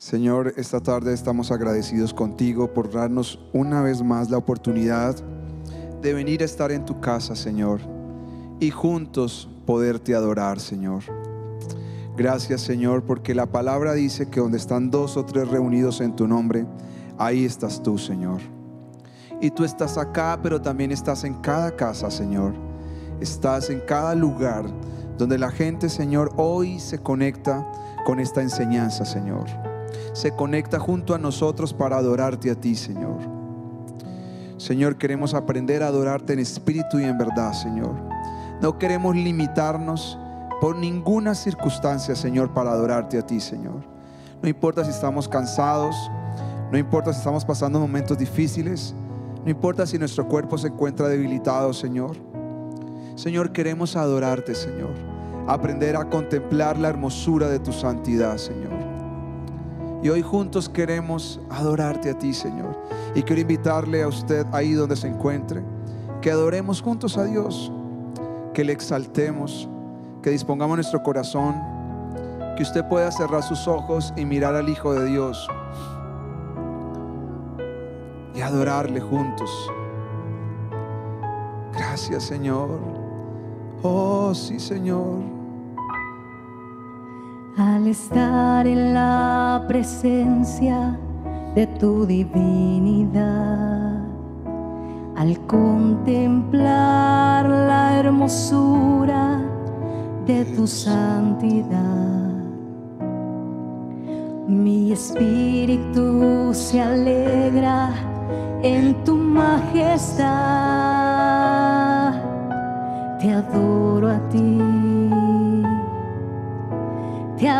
Señor, esta tarde estamos agradecidos contigo por darnos una vez más la oportunidad de venir a estar en tu casa, Señor, y juntos poderte adorar, Señor. Gracias, Señor, porque la palabra dice que donde están dos o tres reunidos en tu nombre, ahí estás tú, Señor. Y tú estás acá, pero también estás en cada casa, Señor. Estás en cada lugar donde la gente, Señor, hoy se conecta con esta enseñanza, Señor. Se conecta junto a nosotros para adorarte a ti, Señor. Señor, queremos aprender a adorarte en espíritu y en verdad, Señor. No queremos limitarnos por ninguna circunstancia, Señor, para adorarte a ti, Señor. No importa si estamos cansados, no importa si estamos pasando momentos difíciles, no importa si nuestro cuerpo se encuentra debilitado, Señor. Señor, queremos adorarte, Señor. Aprender a contemplar la hermosura de tu santidad, Señor. Y hoy juntos queremos adorarte a ti, Señor. Y quiero invitarle a usted ahí donde se encuentre, que adoremos juntos a Dios, que le exaltemos, que dispongamos nuestro corazón, que usted pueda cerrar sus ojos y mirar al Hijo de Dios y adorarle juntos. Gracias Señor. Oh sí Señor. Al estar en la presencia de tu divinidad, al contemplar la hermosura de tu santidad, mi espíritu se alegra en tu majestad.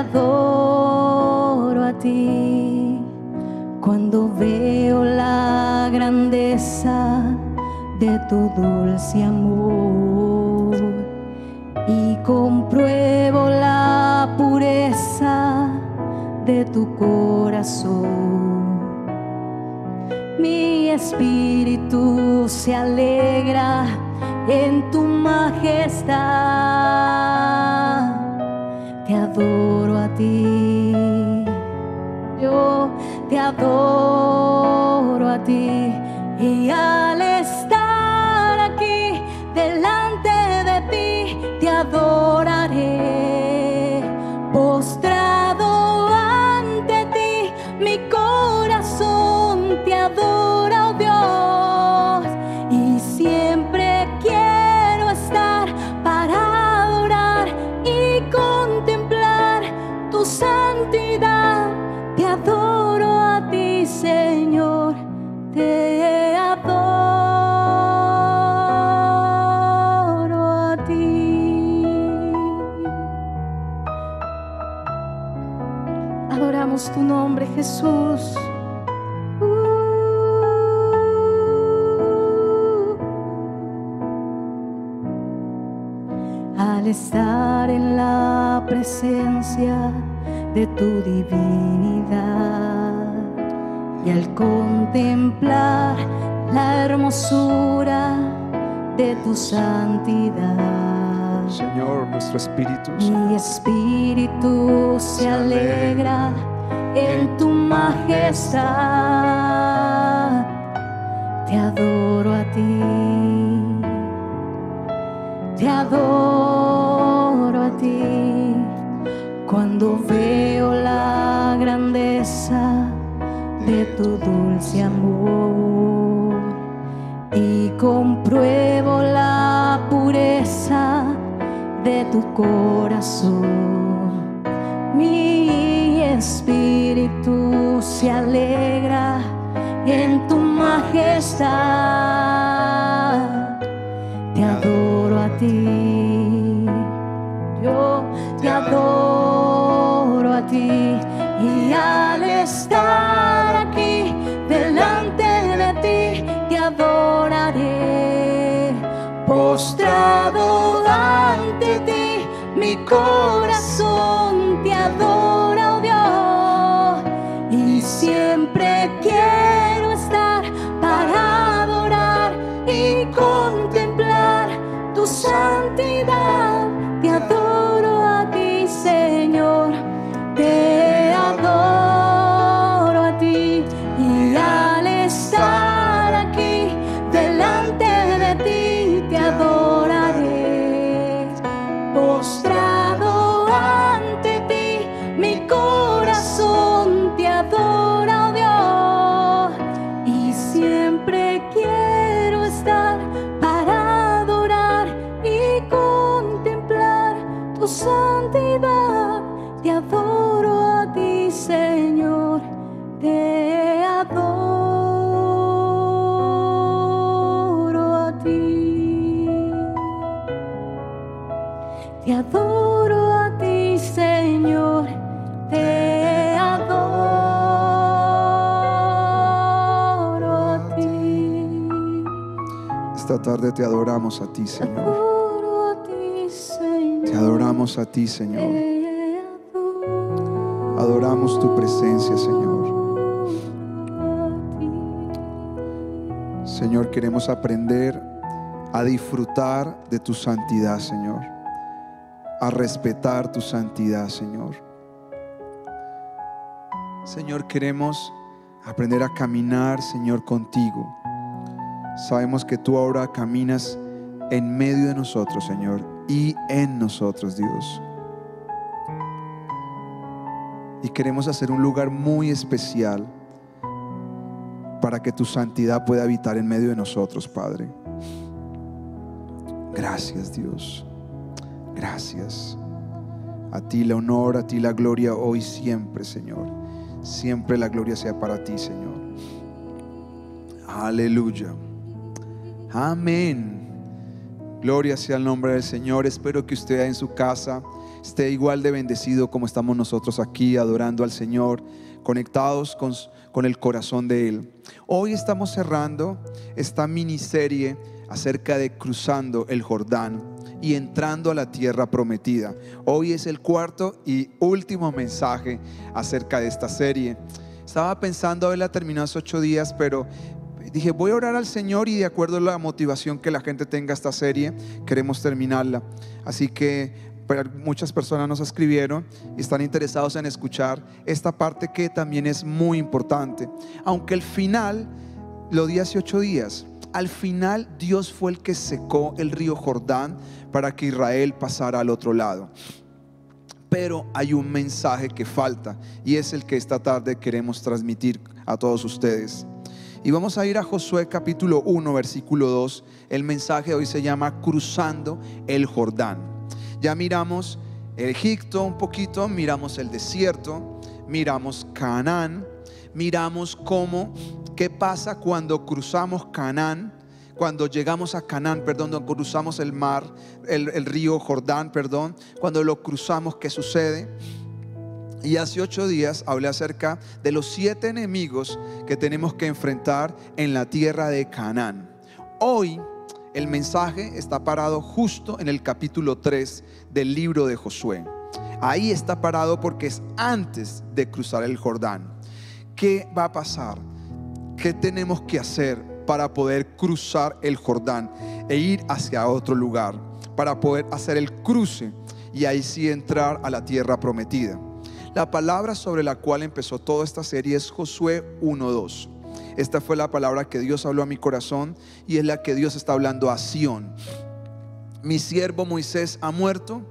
Adoro a ti. Cuando veo la grandeza de tu dulce amor y compruebo la pureza de tu corazón mi espíritu se alegra en tu majestad. Te adoro ti, yo te adoro Jesús. Al estar en la presencia de tu divinidad y al contemplar la hermosura de tu santidad. Señor, nuestro espíritu. Mi espíritu se alegra majestad. Te adoro a ti. Te adoro a ti. Cuando veo la grandeza de tu dulce amor y compruebo la pureza de tu corazón. Mi espíritu se alegra en tu majestad. Te adoro a ti, yo te adoro a ti y al estar aquí delante de ti te adoraré. Postrado ante ti, mi corazón te adora, Te adoro a ti, Señor, te adoro a ti. Esta tarde te adoramos a ti, Señor. adoro a ti, Señor. Te adoramos a ti, Señor. Adoramos tu presencia, Señor. Señor, queremos aprender a disfrutar de tu santidad, Señor. A respetar tu santidad, Señor. Señor, queremos aprender a caminar, Señor, contigo. Sabemos que tú ahora caminas en medio de nosotros, Señor, y en nosotros, Dios. Y queremos hacer un lugar muy especial para que tu santidad pueda habitar en medio de nosotros, Padre. Gracias, Dios. Gracias. A ti la honor, a ti la gloria hoy siempre, Señor. Siempre la gloria sea para ti, Señor. Aleluya. Amén. Gloria sea el nombre del Señor. Espero que usted en su casa esté igual de bendecido como estamos nosotros aquí adorando al Señor, conectados con, con el corazón de Él. Hoy estamos cerrando esta miniserie acerca de cruzando el Jordán y entrando a la tierra prometida. Hoy es el cuarto y último mensaje acerca de esta serie. Estaba pensando haberla terminado hace ocho días, pero dije, voy a orar al Señor y de acuerdo a la motivación que la gente tenga esta serie, queremos terminarla. Así que muchas personas nos escribieron y están interesados en escuchar esta parte que también es muy importante. Aunque el final lo di hace ocho días, al final Dios fue el que secó el río Jordán para que Israel pasara al otro lado. Pero hay un mensaje que falta y es el que esta tarde queremos transmitir a todos ustedes. Y vamos a ir a Josué capítulo 1, versículo 2. El mensaje hoy se llama Cruzando el Jordán. Ya miramos Egipto un poquito, miramos el desierto, miramos Canaán, miramos cómo, qué pasa cuando cruzamos Canaán, cuando llegamos a Canaán, perdón, cuando cruzamos el mar, el, río Jordán, perdón, cuando lo cruzamos, ¿qué sucede? Y hace ocho días hablé acerca de los siete enemigos que tenemos que enfrentar en la tierra de Canaán. Hoy el mensaje está parado justo en el capítulo 3 del libro de Josué. Ahí está parado porque es antes de cruzar el Jordán. ¿Qué va a pasar? ¿Qué tenemos que hacer para poder cruzar el Jordán e ir hacia otro lugar? Para poder hacer el cruce y ahí sí entrar a la tierra prometida. La palabra sobre la cual empezó toda esta serie es Josué 1.2. Esta fue la palabra que Dios habló a mi corazón y es la que Dios está hablando a Sión. Mi siervo Moisés ha muerto,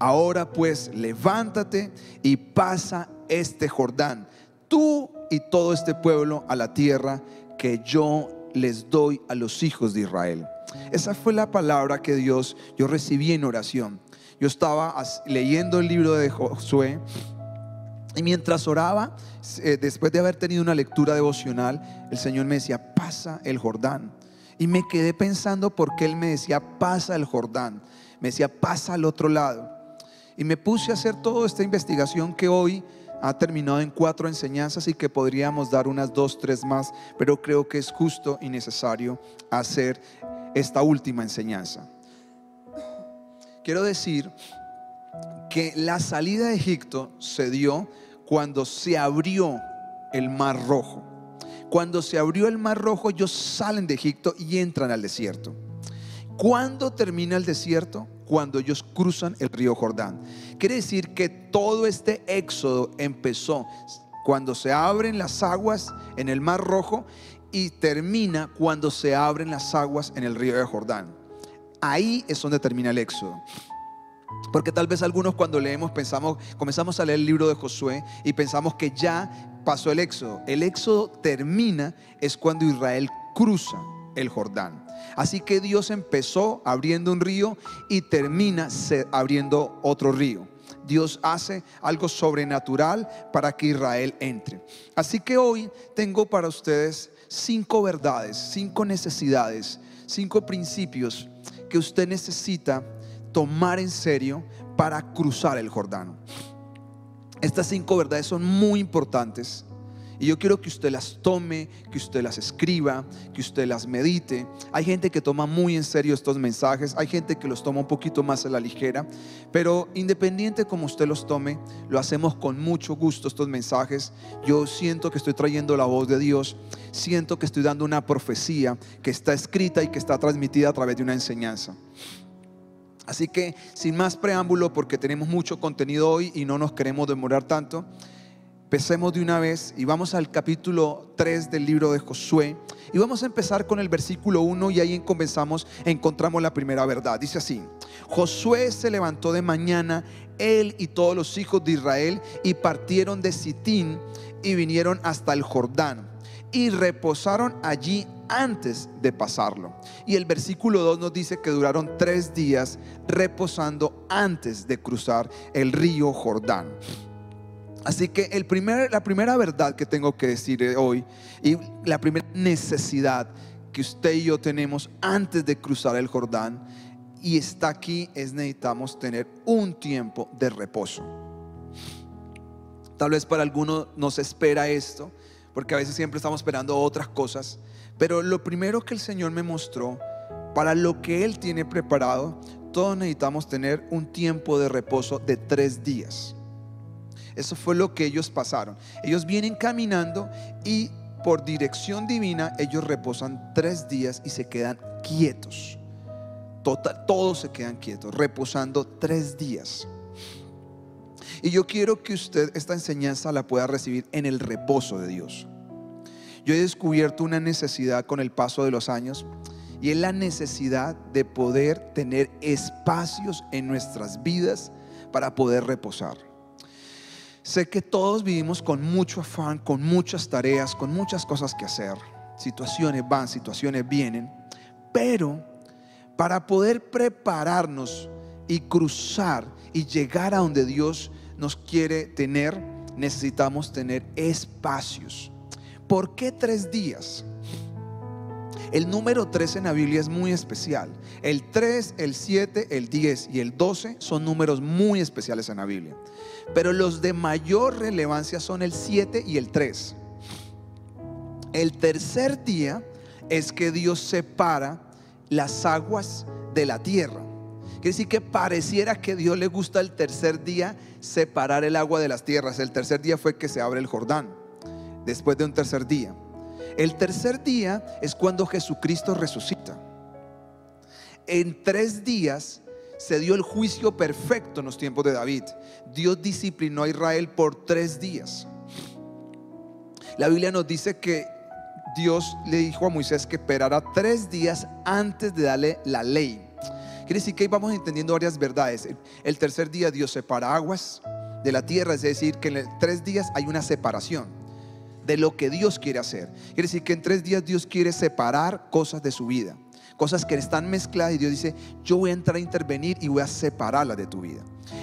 ahora pues levántate y pasa este Jordán, tú y todo este pueblo a la tierra que yo les doy a los hijos de Israel. Esa fue la palabra que Dios yo recibí en oración. Yo estaba leyendo el libro de Josué y mientras oraba, eh, después de haber tenido una lectura devocional, el Señor me decía, pasa el Jordán. Y me quedé pensando por qué Él me decía, pasa el Jordán. Me decía, pasa al otro lado. Y me puse a hacer toda esta investigación que hoy ha terminado en cuatro enseñanzas y que podríamos dar unas dos, tres más, pero creo que es justo y necesario hacer esta última enseñanza. Quiero decir que la salida de Egipto se dio cuando se abrió el mar rojo. Cuando se abrió el mar rojo, ellos salen de Egipto y entran al desierto. ¿Cuándo termina el desierto? Cuando ellos cruzan el río Jordán. Quiere decir que todo este éxodo empezó cuando se abren las aguas en el mar rojo y termina cuando se abren las aguas en el río de Jordán. Ahí es donde termina el éxodo. Porque tal vez algunos cuando leemos pensamos, comenzamos a leer el libro de Josué y pensamos que ya pasó el éxodo. El éxodo termina es cuando Israel cruza el Jordán. Así que Dios empezó abriendo un río y termina abriendo otro río. Dios hace algo sobrenatural para que Israel entre. Así que hoy tengo para ustedes cinco verdades, cinco necesidades, cinco principios que usted necesita tomar en serio para cruzar el Jordán. Estas cinco verdades son muy importantes y yo quiero que usted las tome, que usted las escriba, que usted las medite. Hay gente que toma muy en serio estos mensajes, hay gente que los toma un poquito más a la ligera, pero independiente como usted los tome, lo hacemos con mucho gusto estos mensajes. Yo siento que estoy trayendo la voz de Dios, siento que estoy dando una profecía que está escrita y que está transmitida a través de una enseñanza. Así que sin más preámbulo, porque tenemos mucho contenido hoy y no nos queremos demorar tanto, Empecemos de una vez y vamos al capítulo 3 del libro de Josué. Y vamos a empezar con el versículo 1 y ahí comenzamos, encontramos la primera verdad. Dice así, Josué se levantó de mañana, él y todos los hijos de Israel, y partieron de Sitín y vinieron hasta el Jordán y reposaron allí antes de pasarlo. Y el versículo 2 nos dice que duraron tres días reposando antes de cruzar el río Jordán. Así que la primera verdad que tengo que decir hoy y la primera necesidad que usted y yo tenemos antes de cruzar el Jordán y está aquí es necesitamos tener un tiempo de reposo. Tal vez para algunos nos espera esto, porque a veces siempre estamos esperando otras cosas, pero lo primero que el Señor me mostró, para lo que Él tiene preparado, todos necesitamos tener un tiempo de reposo de tres días. Eso fue lo que ellos pasaron. Ellos vienen caminando y por dirección divina ellos reposan tres días y se quedan quietos. Total, todos se quedan quietos, reposando tres días. Y yo quiero que usted esta enseñanza la pueda recibir en el reposo de Dios. Yo he descubierto una necesidad con el paso de los años y es la necesidad de poder tener espacios en nuestras vidas para poder reposar. Sé que todos vivimos con mucho afán, con muchas tareas, con muchas cosas que hacer. Situaciones van, situaciones vienen. Pero para poder prepararnos y cruzar y llegar a donde Dios nos quiere tener, necesitamos tener espacios. ¿Por qué tres días? El número 3 en la Biblia es muy especial. El 3, el 7, el 10 y el 12 son números muy especiales en la Biblia. Pero los de mayor relevancia son el 7 y el 3. El tercer día es que Dios separa las aguas de la tierra. Quiere decir que pareciera que Dios le gusta el tercer día separar el agua de las tierras. El tercer día fue que se abre el Jordán, después de un tercer día. El tercer día es cuando Jesucristo resucita. En tres días se dio el juicio perfecto en los tiempos de David. Dios disciplinó a Israel por tres días. La Biblia nos dice que Dios le dijo a Moisés que esperara tres días antes de darle la ley. Quiere decir que ahí vamos entendiendo varias verdades. El tercer día Dios separa aguas de la tierra, es decir, que en tres días hay una separación de lo que Dios quiere hacer. Quiere decir que en tres días Dios quiere separar cosas de su vida, cosas que están mezcladas y Dios dice, yo voy a entrar a intervenir y voy a separarlas de tu vida.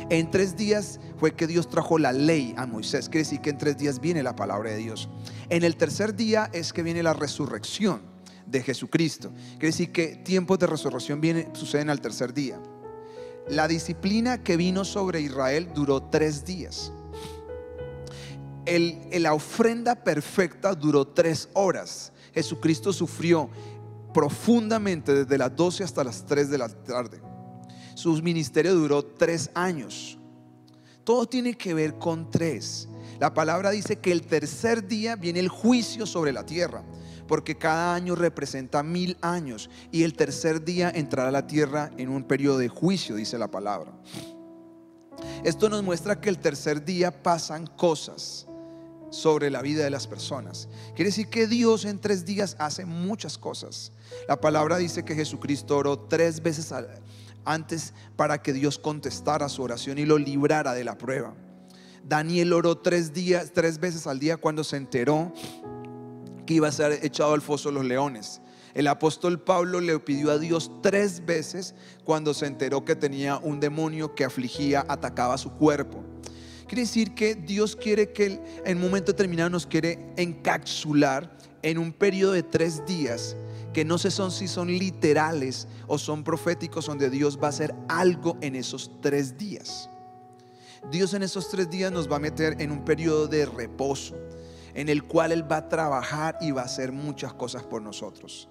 En tres días fue que Dios trajo la ley a Moisés. Quiere decir que en tres días viene la palabra de Dios. En el tercer día es que viene la resurrección de Jesucristo. Quiere decir que tiempos de resurrección suceden al tercer día. La disciplina que vino sobre Israel duró tres días la ofrenda perfecta duró tres horas. Jesucristo sufrió profundamente desde las 12 hasta las 3 de la tarde. Su ministerio duró tres años. Todo tiene que ver con tres. La palabra dice que el tercer día viene el juicio sobre la tierra, porque cada año representa mil años y el tercer día entrará la tierra en un periodo de juicio, dice la palabra. Esto nos muestra que el tercer día pasan cosas sobre la vida de las personas. Quiere decir que Dios en tres días hace muchas cosas. La palabra dice que Jesucristo oró tres veces antes para que Dios contestara su oración y lo librara de la prueba. Daniel oró tres días, tres veces al día cuando se enteró que iba a ser echado al foso de los leones. El apóstol Pablo le pidió a Dios tres veces cuando se enteró que tenía un demonio que afligía, atacaba su cuerpo. Quiere decir que Dios quiere que en un momento determinado nos quiere encapsular en un periodo de tres días que no sé son, si son literales o son proféticos, donde Dios va a hacer algo en esos tres días. Dios en esos tres días nos va a meter en un periodo de reposo, en el cual Él va a trabajar y va a hacer muchas cosas por nosotros.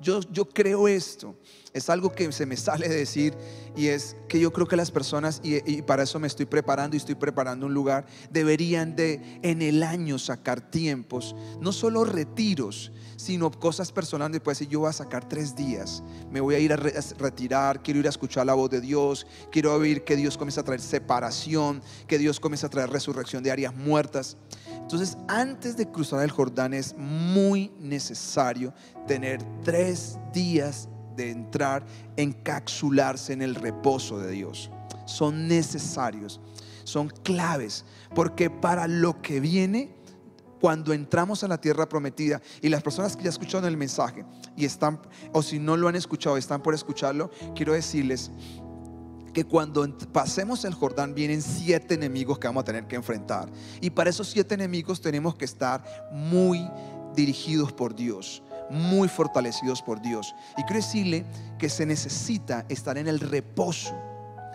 Yo, yo creo esto, es algo que se me sale de decir y es que yo creo que las personas, y, para eso me estoy preparando y estoy preparando un lugar, deberían de en el año sacar tiempos, no solo retiros, sino cosas personales. Puede decir, yo voy a sacar tres días, me voy a ir a retirar, quiero ir a escuchar la voz de Dios, quiero oír que Dios comienza a traer separación, que Dios comienza a traer resurrección de áreas muertas. Entonces, antes de cruzar el Jordán es muy necesario tener tres días de entrar, encapsularse en el reposo de Dios. Son necesarios, son claves, porque para lo que viene, cuando entramos a la tierra prometida y las personas que ya escucharon el mensaje y están, o si no lo han escuchado, están por escucharlo, quiero decirles que cuando pasemos el Jordán vienen siete enemigos que vamos a tener que enfrentar. Y para esos siete enemigos tenemos que estar muy dirigidos por Dios, muy fortalecidos por Dios. Y quiero decirle que se necesita estar en el reposo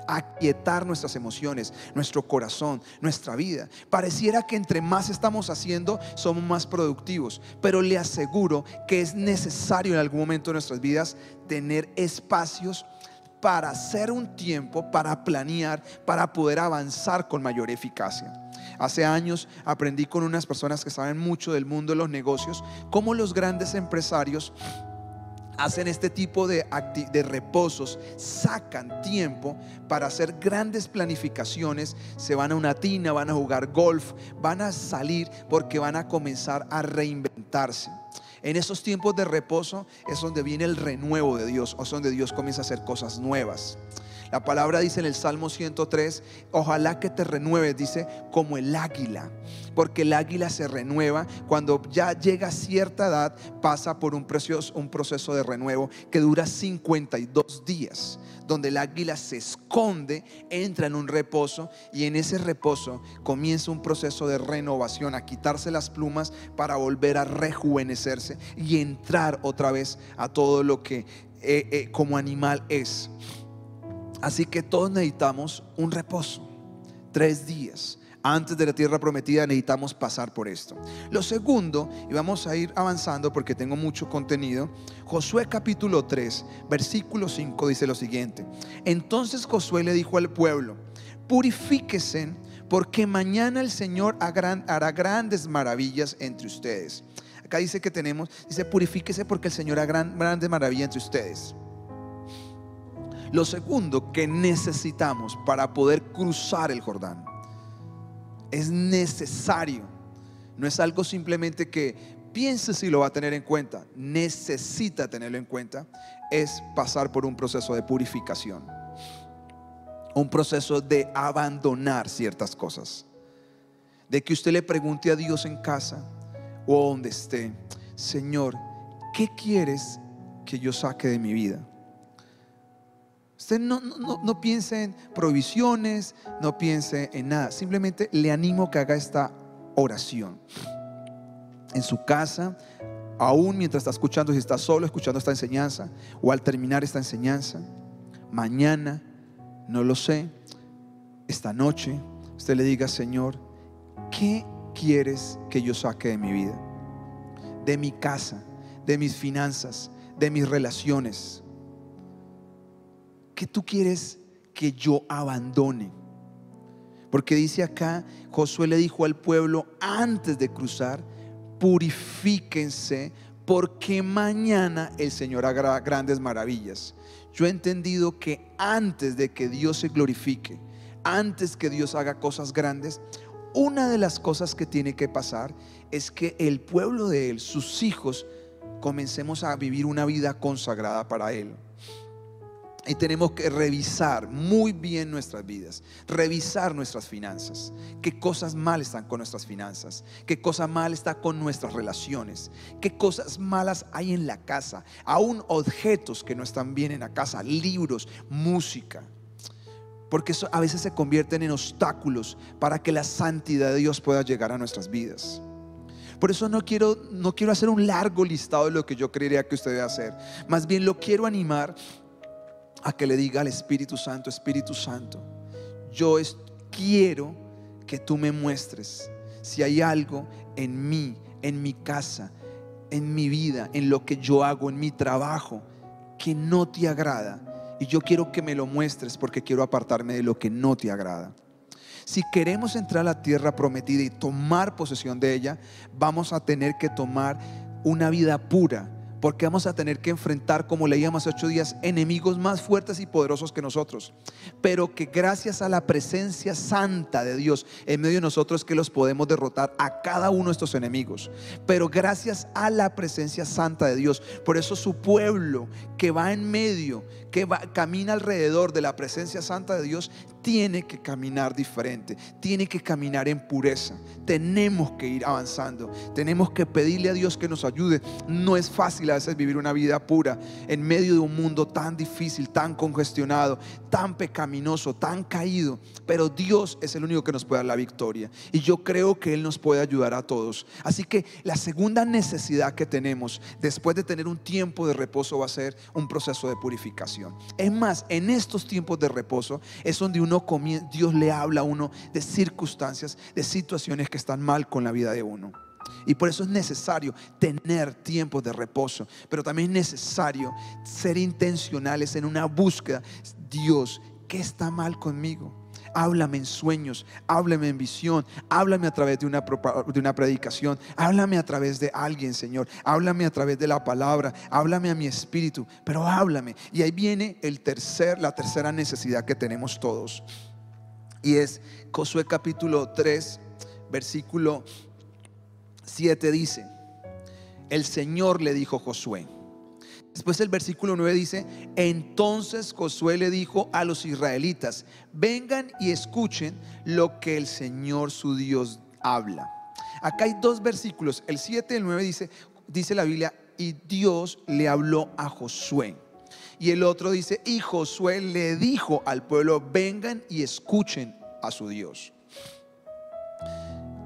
aquietar nuestras emociones, nuestro corazón, nuestra vida. Pareciera que entre más estamos haciendo, somos más productivos, pero le aseguro que es necesario en algún momento de nuestras vidas tener espacios para hacer un tiempo, para planear, para poder avanzar con mayor eficacia. Hace años aprendí con unas personas que saben mucho del mundo de los negocios, cómo los grandes empresarios hacen este tipo de, de reposos, sacan tiempo para hacer grandes planificaciones, se van a una tina, van a jugar golf, van a salir porque van a comenzar a reinventarse. En esos tiempos de reposo es donde viene el renuevo de Dios, o es donde Dios comienza a hacer cosas nuevas. La palabra dice en el Salmo 103, ojalá que te renueves, dice, como el águila, porque el águila se renueva cuando ya llega a cierta edad, pasa por un proceso, un proceso de renuevo que dura 52 días, donde el águila se esconde, entra en un reposo y en ese reposo comienza un proceso de renovación, a quitarse las plumas para volver a rejuvenecerse y entrar otra vez a todo lo que eh, eh, como animal es. Así que todos necesitamos un reposo, tres días. Antes de la tierra prometida necesitamos pasar por esto. Lo segundo, y vamos a ir avanzando porque tengo mucho contenido, Josué capítulo 3, versículo 5 dice lo siguiente. Entonces Josué le dijo al pueblo, purifíquese porque mañana el Señor hará grandes maravillas entre ustedes. Acá dice que tenemos, dice, purifíquese porque el Señor hará gran- grandes maravillas entre ustedes. Lo segundo que necesitamos para poder cruzar el Jordán es necesario. No es algo simplemente que piense si lo va a tener en cuenta. Necesita tenerlo en cuenta. Es pasar por un proceso de purificación. Un proceso de abandonar ciertas cosas. De que usted le pregunte a Dios en casa o donde esté, Señor, ¿qué quieres que yo saque de mi vida? Usted no, no- piense en provisiones, no piense en nada. Simplemente le animo que haga esta oración. En su casa, aún mientras está escuchando, si está solo escuchando esta enseñanza, o al terminar esta enseñanza, mañana, no lo sé, esta noche, usted le diga, Señor, ¿qué quieres que yo saque de mi vida? De mi casa, de mis finanzas, de mis relaciones. ¿Qué tú quieres que yo abandone? Porque dice acá, Josué le dijo al pueblo antes de cruzar, purifíquense porque mañana el Señor hará grandes maravillas. Yo he entendido que antes de que Dios se glorifique, antes que Dios haga cosas grandes, una de las cosas que tiene que pasar es que el pueblo de Él, sus hijos, comencemos a vivir una vida consagrada para Él. Y tenemos que revisar muy bien nuestras vidas, revisar nuestras finanzas, qué cosas mal están con nuestras finanzas, qué cosa mal está con nuestras relaciones, qué cosas malas hay en la casa, aún objetos que no están bien en la casa, libros, música. Porque eso a veces se convierten en obstáculos para que la santidad de Dios pueda llegar a nuestras vidas. Por eso no quiero, no quiero hacer un largo listado de lo que yo creería que usted debe hacer. Más bien lo quiero animar a que le diga al Espíritu Santo, Espíritu Santo, yo quiero que tú me muestres si hay algo en mí, en mi casa, en mi vida, en lo que yo hago, en mi trabajo, que no te agrada. Y yo quiero que me lo muestres porque quiero apartarme de lo que no te agrada. Si queremos entrar a la tierra prometida y tomar posesión de ella, vamos a tener que tomar una vida pura porque vamos a tener que enfrentar, como leíamos hace ocho días, enemigos más fuertes y poderosos que nosotros. Pero que gracias a la presencia santa de Dios en medio de nosotros que los podemos derrotar a cada uno de estos enemigos. Pero gracias a la presencia santa de Dios. Por eso su pueblo que va en medio, que va, camina alrededor de la presencia santa de Dios, tiene que caminar diferente, tiene que caminar en pureza. Tenemos que ir avanzando, tenemos que pedirle a Dios que nos ayude. No es fácil a veces vivir una vida pura en medio de un mundo tan difícil, tan congestionado, tan pecaminoso, tan caído, pero Dios es el único que nos puede dar la victoria y yo creo que Él nos puede ayudar a todos. Así que la segunda necesidad que tenemos después de tener un tiempo de reposo va a ser un proceso de purificación. Es más, en estos tiempos de reposo es donde uno comienza, Dios le habla a uno de circunstancias, de situaciones que están mal con la vida de uno. Y por eso es necesario tener tiempos de reposo, pero también es necesario ser intencionales en una búsqueda. Dios, ¿qué está mal conmigo? Háblame en sueños, háblame en visión, háblame a través de una, de una predicación, háblame a través de alguien, Señor, háblame a través de la palabra, háblame a mi espíritu, pero háblame. Y ahí viene el tercer, la tercera necesidad que tenemos todos. Y es Josué capítulo 3, versículo 7 dice, el Señor le dijo a Josué, Después el versículo 9 dice, entonces Josué le dijo a los israelitas, vengan y escuchen lo que el Señor su Dios habla. Acá hay dos versículos, el 7 y el 9 dice, dice la Biblia, y Dios le habló a Josué. Y el otro dice, y Josué le dijo al pueblo, vengan y escuchen a su Dios.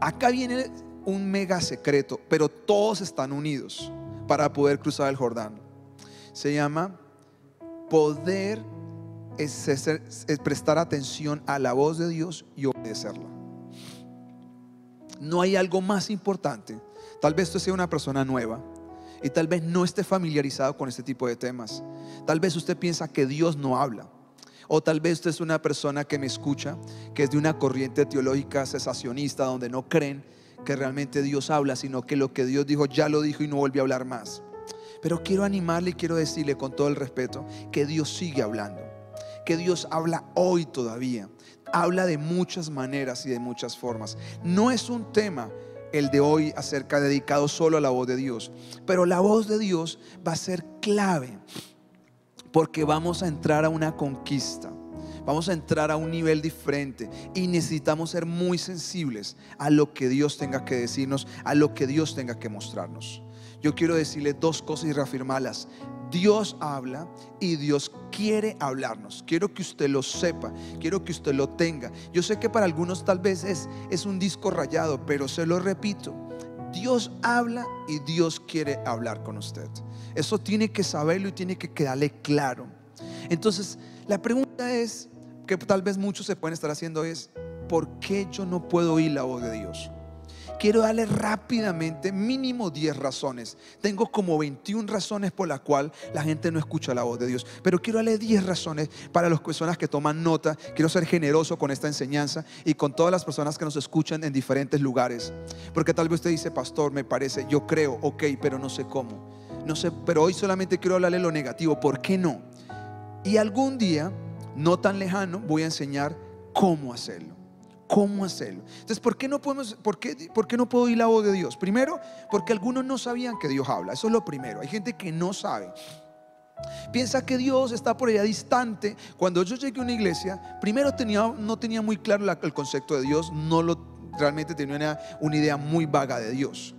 Acá viene un mega secreto, pero todos están unidos para poder cruzar el Jordán se llama poder es, prestar atención a la voz de Dios y obedecerla. No hay algo más importante. Tal vez usted sea una persona nueva y tal vez no esté familiarizado con este tipo de temas. Tal vez usted piensa que Dios no habla. O tal vez usted es una persona que me escucha, que es de una corriente teológica cesacionista donde no creen que realmente Dios habla, sino que lo que Dios dijo ya lo dijo y no volvió a hablar más. Pero quiero animarle y quiero decirle con todo el respeto que Dios sigue hablando, que Dios habla hoy todavía. Habla de muchas maneras y de muchas formas. No es un tema el de hoy acerca dedicado solo a la voz de Dios, pero la voz de Dios va a ser clave porque vamos a entrar a una conquista. Vamos a entrar a un nivel diferente y necesitamos ser muy sensibles a lo que Dios tenga que decirnos, a lo que Dios tenga que mostrarnos yo quiero decirle dos cosas y reafirmarlas. Dios habla y Dios quiere hablarnos. Quiero que usted lo sepa, quiero que usted lo tenga. Yo sé que para algunos tal vez es, es un disco rayado, pero se lo repito. Dios habla y Dios quiere hablar con usted. Eso tiene que saberlo y tiene que quedarle claro. Entonces, la pregunta es, que tal vez muchos se pueden estar haciendo es, ¿por qué yo no puedo oír la voz de Dios? quiero darle rápidamente mínimo 10 razones. Tengo como 21 razones por las cuales la gente no escucha la voz de Dios. Pero quiero darle 10 razones para las personas que toman nota. Quiero ser generoso con esta enseñanza y con todas las personas que nos escuchan en diferentes lugares. Porque tal vez usted dice, pastor, me parece, yo creo, ok, pero no sé cómo. No sé, pero hoy solamente quiero hablarle lo negativo. ¿Por qué no? Y algún día, no tan lejano, voy a enseñar cómo hacerlo cómo hacerlo. Entonces, ¿por qué no podemos, por qué, por qué no puedo oír la voz de Dios? Primero, porque algunos no sabían que Dios habla. Eso es lo primero. Hay gente que no sabe. Piensa que Dios está por allá distante. Cuando yo llegué a una iglesia, primero tenía, no tenía muy claro el concepto de Dios, no lo realmente tenía una, una idea muy vaga de Dios.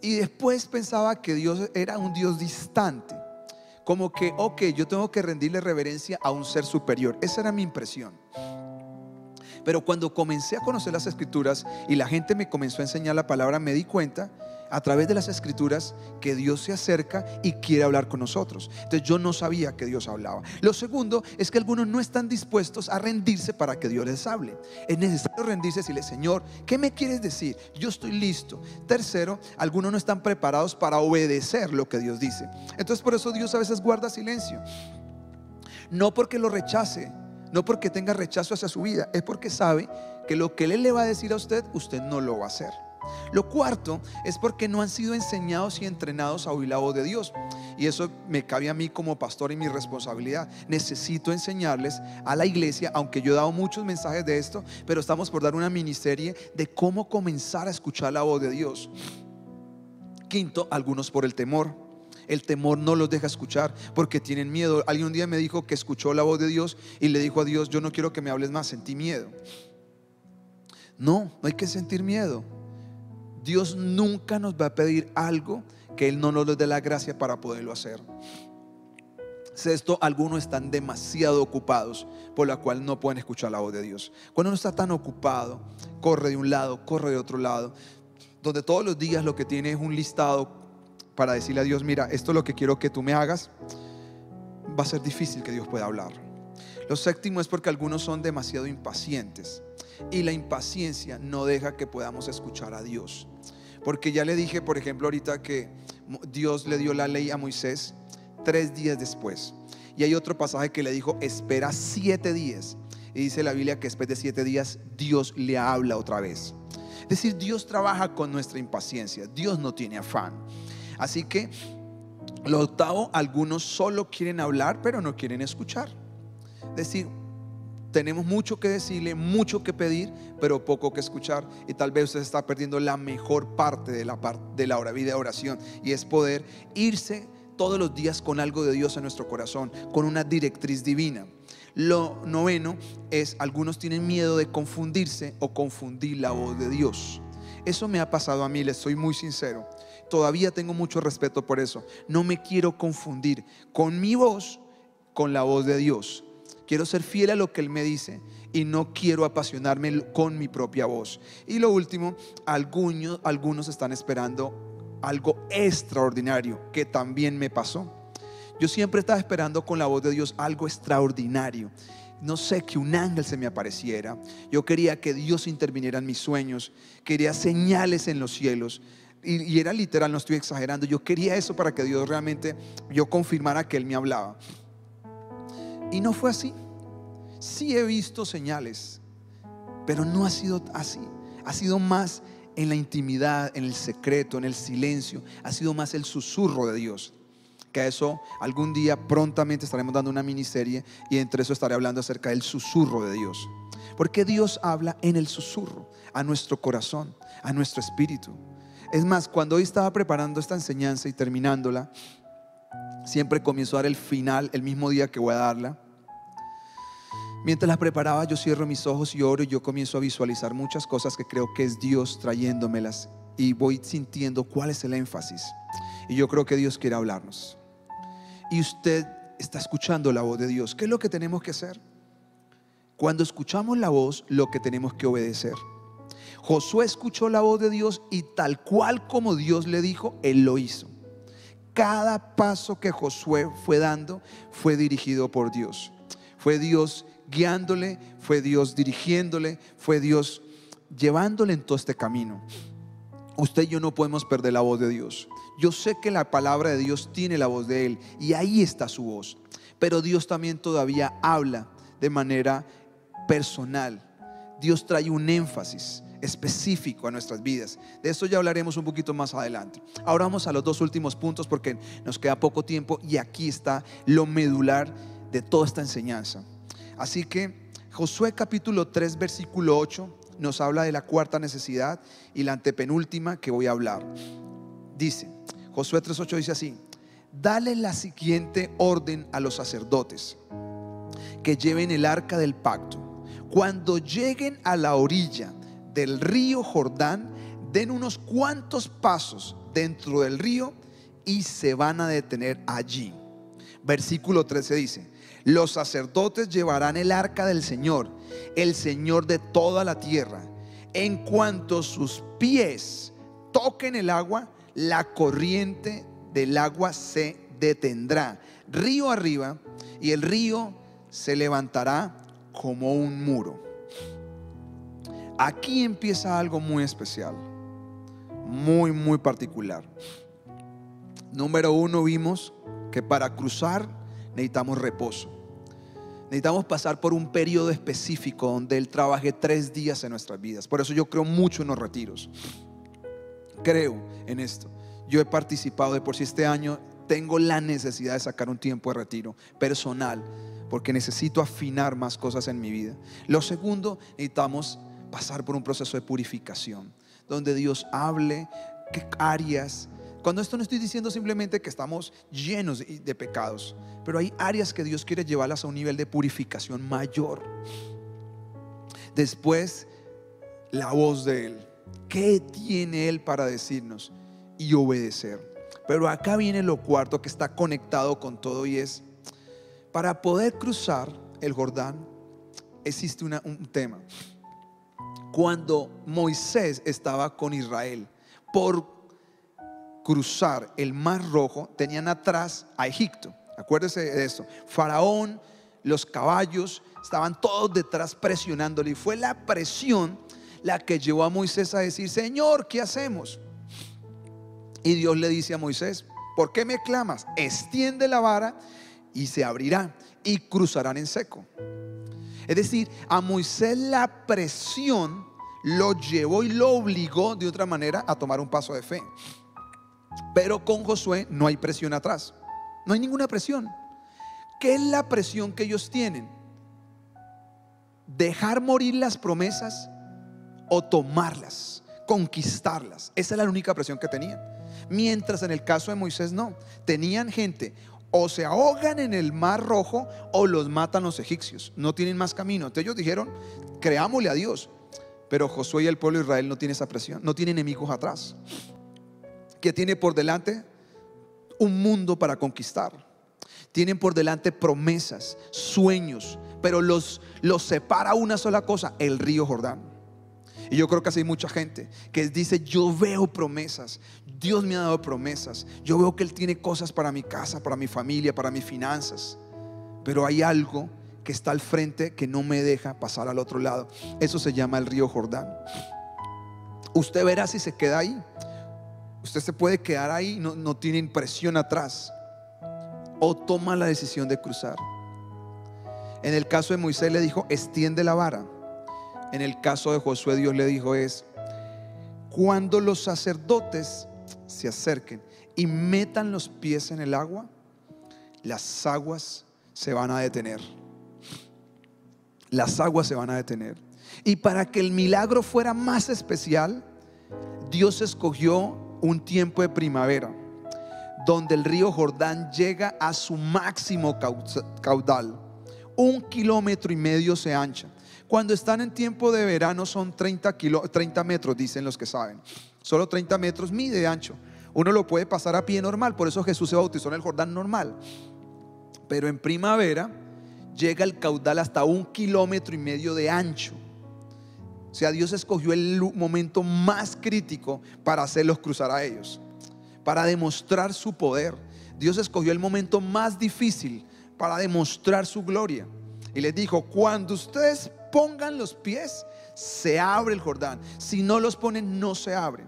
Y después pensaba que Dios era un Dios distante. Como que, ok, yo tengo que rendirle reverencia a un ser superior. Esa era mi impresión. Pero cuando comencé a conocer las escrituras y la gente me comenzó a enseñar la palabra, me di cuenta a través de las escrituras que Dios se acerca y quiere hablar con nosotros. Entonces yo no sabía que Dios hablaba. Lo segundo es que algunos no están dispuestos a rendirse para que Dios les hable. Es necesario rendirse y decirle, Señor, ¿qué me quieres decir? Yo estoy listo. Tercero, algunos no están preparados para obedecer lo que Dios dice. Entonces por eso Dios a veces guarda silencio. No porque lo rechace, no porque tenga rechazo hacia su vida, es porque sabe que lo que Él le va a decir a usted, usted no lo va a hacer. Lo cuarto es porque no han sido enseñados y entrenados a oír la voz de Dios. Y eso me cabe a mí como pastor y mi responsabilidad. Necesito enseñarles a la iglesia, aunque yo he dado muchos mensajes de esto, pero estamos por dar una miniserie de cómo comenzar a escuchar la voz de Dios. Quinto, algunos por el temor. El temor no los deja escuchar porque tienen miedo. Alguien un día me dijo que escuchó la voz de Dios y le dijo a Dios, yo no quiero que me hables más, sentí miedo. No, no hay que sentir miedo. Dios nunca nos va a pedir algo que Él no nos dé la gracia para poderlo hacer. Sexto, algunos están demasiado ocupados, por la cual no pueden escuchar la voz de Dios. Cuando uno está tan ocupado, corre de un lado, corre de otro lado, donde todos los días lo que tiene es un listado para decirle a Dios, mira, esto es lo que quiero que tú me hagas, va a ser difícil que Dios pueda hablar. Lo séptimo es porque algunos son demasiado impacientes y la impaciencia no deja que podamos escuchar a Dios. Porque ya le dije, por ejemplo, ahorita que Dios le dio la ley a Moisés tres días después. Y hay otro pasaje que le dijo, espera siete días. Y dice la Biblia que después de siete días Dios le habla otra vez. Es decir, Dios trabaja con nuestra impaciencia. Dios no tiene afán. Así que, lo octavo, algunos solo quieren hablar, pero no quieren escuchar. Es decir, tenemos mucho que decirle, mucho que pedir, pero poco que escuchar. Y tal vez usted está perdiendo la mejor parte de la, de la vida de oración. Y es poder irse todos los días con algo de Dios en nuestro corazón, con una directriz divina. Lo noveno es, algunos tienen miedo de confundirse o confundir la voz de Dios. Eso me ha pasado a mí, les soy muy sincero. Todavía tengo mucho respeto por eso. No me quiero confundir con mi voz, con la voz de Dios. Quiero ser fiel a lo que Él me dice y no quiero apasionarme con mi propia voz. Y lo último, algunos, algunos están esperando algo extraordinario que también me pasó. Yo siempre estaba esperando con la voz de Dios algo extraordinario. No sé, que un ángel se me apareciera. Yo quería que Dios interviniera en mis sueños. Quería señales en los cielos. Y, y, era literal, no estoy exagerando. Yo quería eso para que Dios realmente, yo confirmara que Él me hablaba. Y no fue así. Sí he visto señales, pero no ha sido así. Ha sido más en la intimidad, en el secreto, en el silencio. Ha sido más el susurro de Dios. Que a eso algún día prontamente estaremos dando una miniserie y entre eso estaré hablando acerca del susurro de Dios. Porque Dios habla en el susurro, a nuestro corazón, a nuestro espíritu. Es más, cuando hoy estaba preparando esta enseñanza y terminándola, Siempre comienzo a dar el final el mismo día que voy a darla. Mientras la preparaba, yo cierro mis ojos y oro y yo comienzo a visualizar muchas cosas que creo que es Dios trayéndomelas y voy sintiendo cuál es el énfasis. Y yo creo que Dios quiere hablarnos. Y usted está escuchando la voz de Dios. ¿Qué es lo que tenemos que hacer? Cuando escuchamos la voz, lo que tenemos que obedecer. Josué escuchó la voz de Dios y tal cual como Dios le dijo, él lo hizo cada paso que Josué fue dando fue dirigido por Dios. Fue Dios guiándole, fue Dios dirigiéndole, fue Dios llevándole en todo este camino. Usted y yo no podemos perder la voz de Dios. Yo sé que la palabra de Dios tiene la voz de Él y ahí está su voz. Pero Dios también todavía habla de manera personal. Dios trae un énfasis específico a nuestras vidas. De esto ya hablaremos un poquito más adelante. Ahora vamos a los dos últimos puntos porque nos queda poco tiempo y aquí está lo medular de toda esta enseñanza. Así que Josué capítulo 3 versículo 8 nos habla de la cuarta necesidad y la antepenúltima que voy a hablar. Dice, Josué 3.8 dice así, dale la siguiente orden a los sacerdotes, que lleven el arca del pacto. Cuando lleguen a la orilla del río Jordán, den unos cuantos pasos dentro del río y se van a detener allí. Versículo 13 dice, los sacerdotes llevarán el arca del Señor, el Señor de toda la tierra. En cuanto sus pies toquen el agua, la corriente del agua se detendrá río arriba y el río se levantará como un muro. Aquí empieza algo muy especial, muy, muy particular. Número uno, vimos que para cruzar necesitamos reposo. Necesitamos pasar por un periodo específico donde Él trabaje tres días en nuestras vidas. Por eso yo creo mucho en los retiros. Creo en esto. Yo he participado de por si este año tengo la necesidad de sacar un tiempo de retiro personal porque necesito afinar más cosas en mi vida. Lo segundo, necesitamos pasar por un proceso de purificación, donde Dios hable qué áreas. Cuando esto no estoy diciendo simplemente que estamos llenos de pecados, pero hay áreas que Dios quiere llevarlas a un nivel de purificación mayor. Después, la voz de Él. ¿Qué tiene Él para decirnos? Y obedecer. Pero acá viene lo cuarto que está conectado con todo y es, para poder cruzar el Jordán, existe un tema. Cuando Moisés estaba con Israel, por cruzar el mar rojo, tenían atrás a Egipto. Acuérdese de eso. Faraón, los caballos, estaban todos detrás presionándole. Y fue la presión la que llevó a Moisés a decir, Señor, ¿qué hacemos? Y Dios le dice a Moisés, ¿por qué me clamas? Extiende la vara y se abrirá y cruzarán en seco. Es decir, a Moisés la presión lo llevó y lo obligó de otra manera a tomar un paso de fe. Pero con Josué no hay presión atrás. No hay ninguna presión. ¿Qué es la presión que ellos tienen? Dejar morir las promesas o tomarlas, conquistarlas. Esa es la única presión que tenían. Mientras en el caso de Moisés no, tenían gente o se ahogan en el mar rojo o los matan los egipcios. No tienen más camino. Entonces ellos dijeron, creámosle a Dios. Pero Josué y el pueblo de Israel no tiene esa presión, no tiene enemigos atrás. Que tiene por delante un mundo para conquistar. Tienen por delante promesas, sueños, pero los, los separa una sola cosa, el río Jordán. Y yo creo que así hay mucha gente que dice, yo veo promesas, Dios me ha dado promesas, yo veo que Él tiene cosas para mi casa, para mi familia, para mis finanzas, pero hay algo que está al frente que no me deja pasar al otro lado. Eso se llama el río Jordán. Usted verá si se queda ahí. Usted se puede quedar ahí, no, no tiene impresión atrás. O toma la decisión de cruzar. En el caso de Moisés le dijo, extiende la vara. En el caso de Josué Dios le dijo es, cuando los sacerdotes se acerquen y metan los pies en el agua, las aguas se van a detener. Las aguas se van a detener. Y para que el milagro fuera más especial, Dios escogió un tiempo de primavera, donde el río Jordán llega a su máximo caudal. Un kilómetro y medio se ancha. Cuando están en tiempo de verano son 30, 30 metros, dicen los que saben. Solo 30 metros mide de ancho. Uno lo puede pasar a pie normal, por eso Jesús se bautizó en el Jordán normal. Pero en primavera llega el caudal hasta un kilómetro y medio de ancho. O sea, Dios escogió el momento más crítico para hacerlos cruzar a ellos, para demostrar su poder. Dios escogió el momento más difícil para demostrar su gloria. Y les dijo, cuando ustedes pongan los pies, se abre el Jordán. Si no los ponen, no se abre.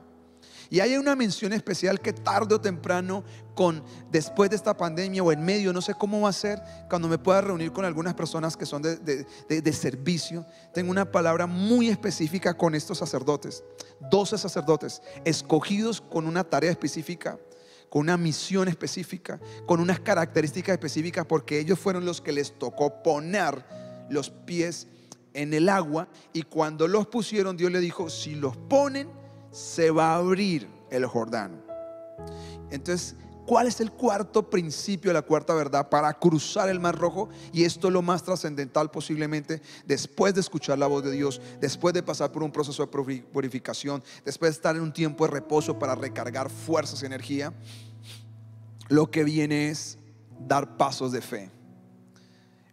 Y hay una mención especial que tarde o temprano, con después de esta pandemia o en medio, no sé cómo va a ser, cuando me pueda reunir con algunas personas que son de, de servicio, tengo una palabra muy específica con estos sacerdotes. 12 sacerdotes escogidos con una tarea específica con una misión específica, con unas características específicas, porque ellos fueron los que les tocó poner los pies en el agua y cuando los pusieron Dios le dijo, si los ponen, se va a abrir el Jordán. Entonces, ¿Cuál es el cuarto principio, la cuarta verdad para cruzar el mar rojo? Y esto es lo más trascendental posiblemente después de escuchar la voz de Dios, después de pasar por un proceso de purificación, después de estar en un tiempo de reposo para recargar fuerzas y energía. Lo que viene es dar pasos de fe.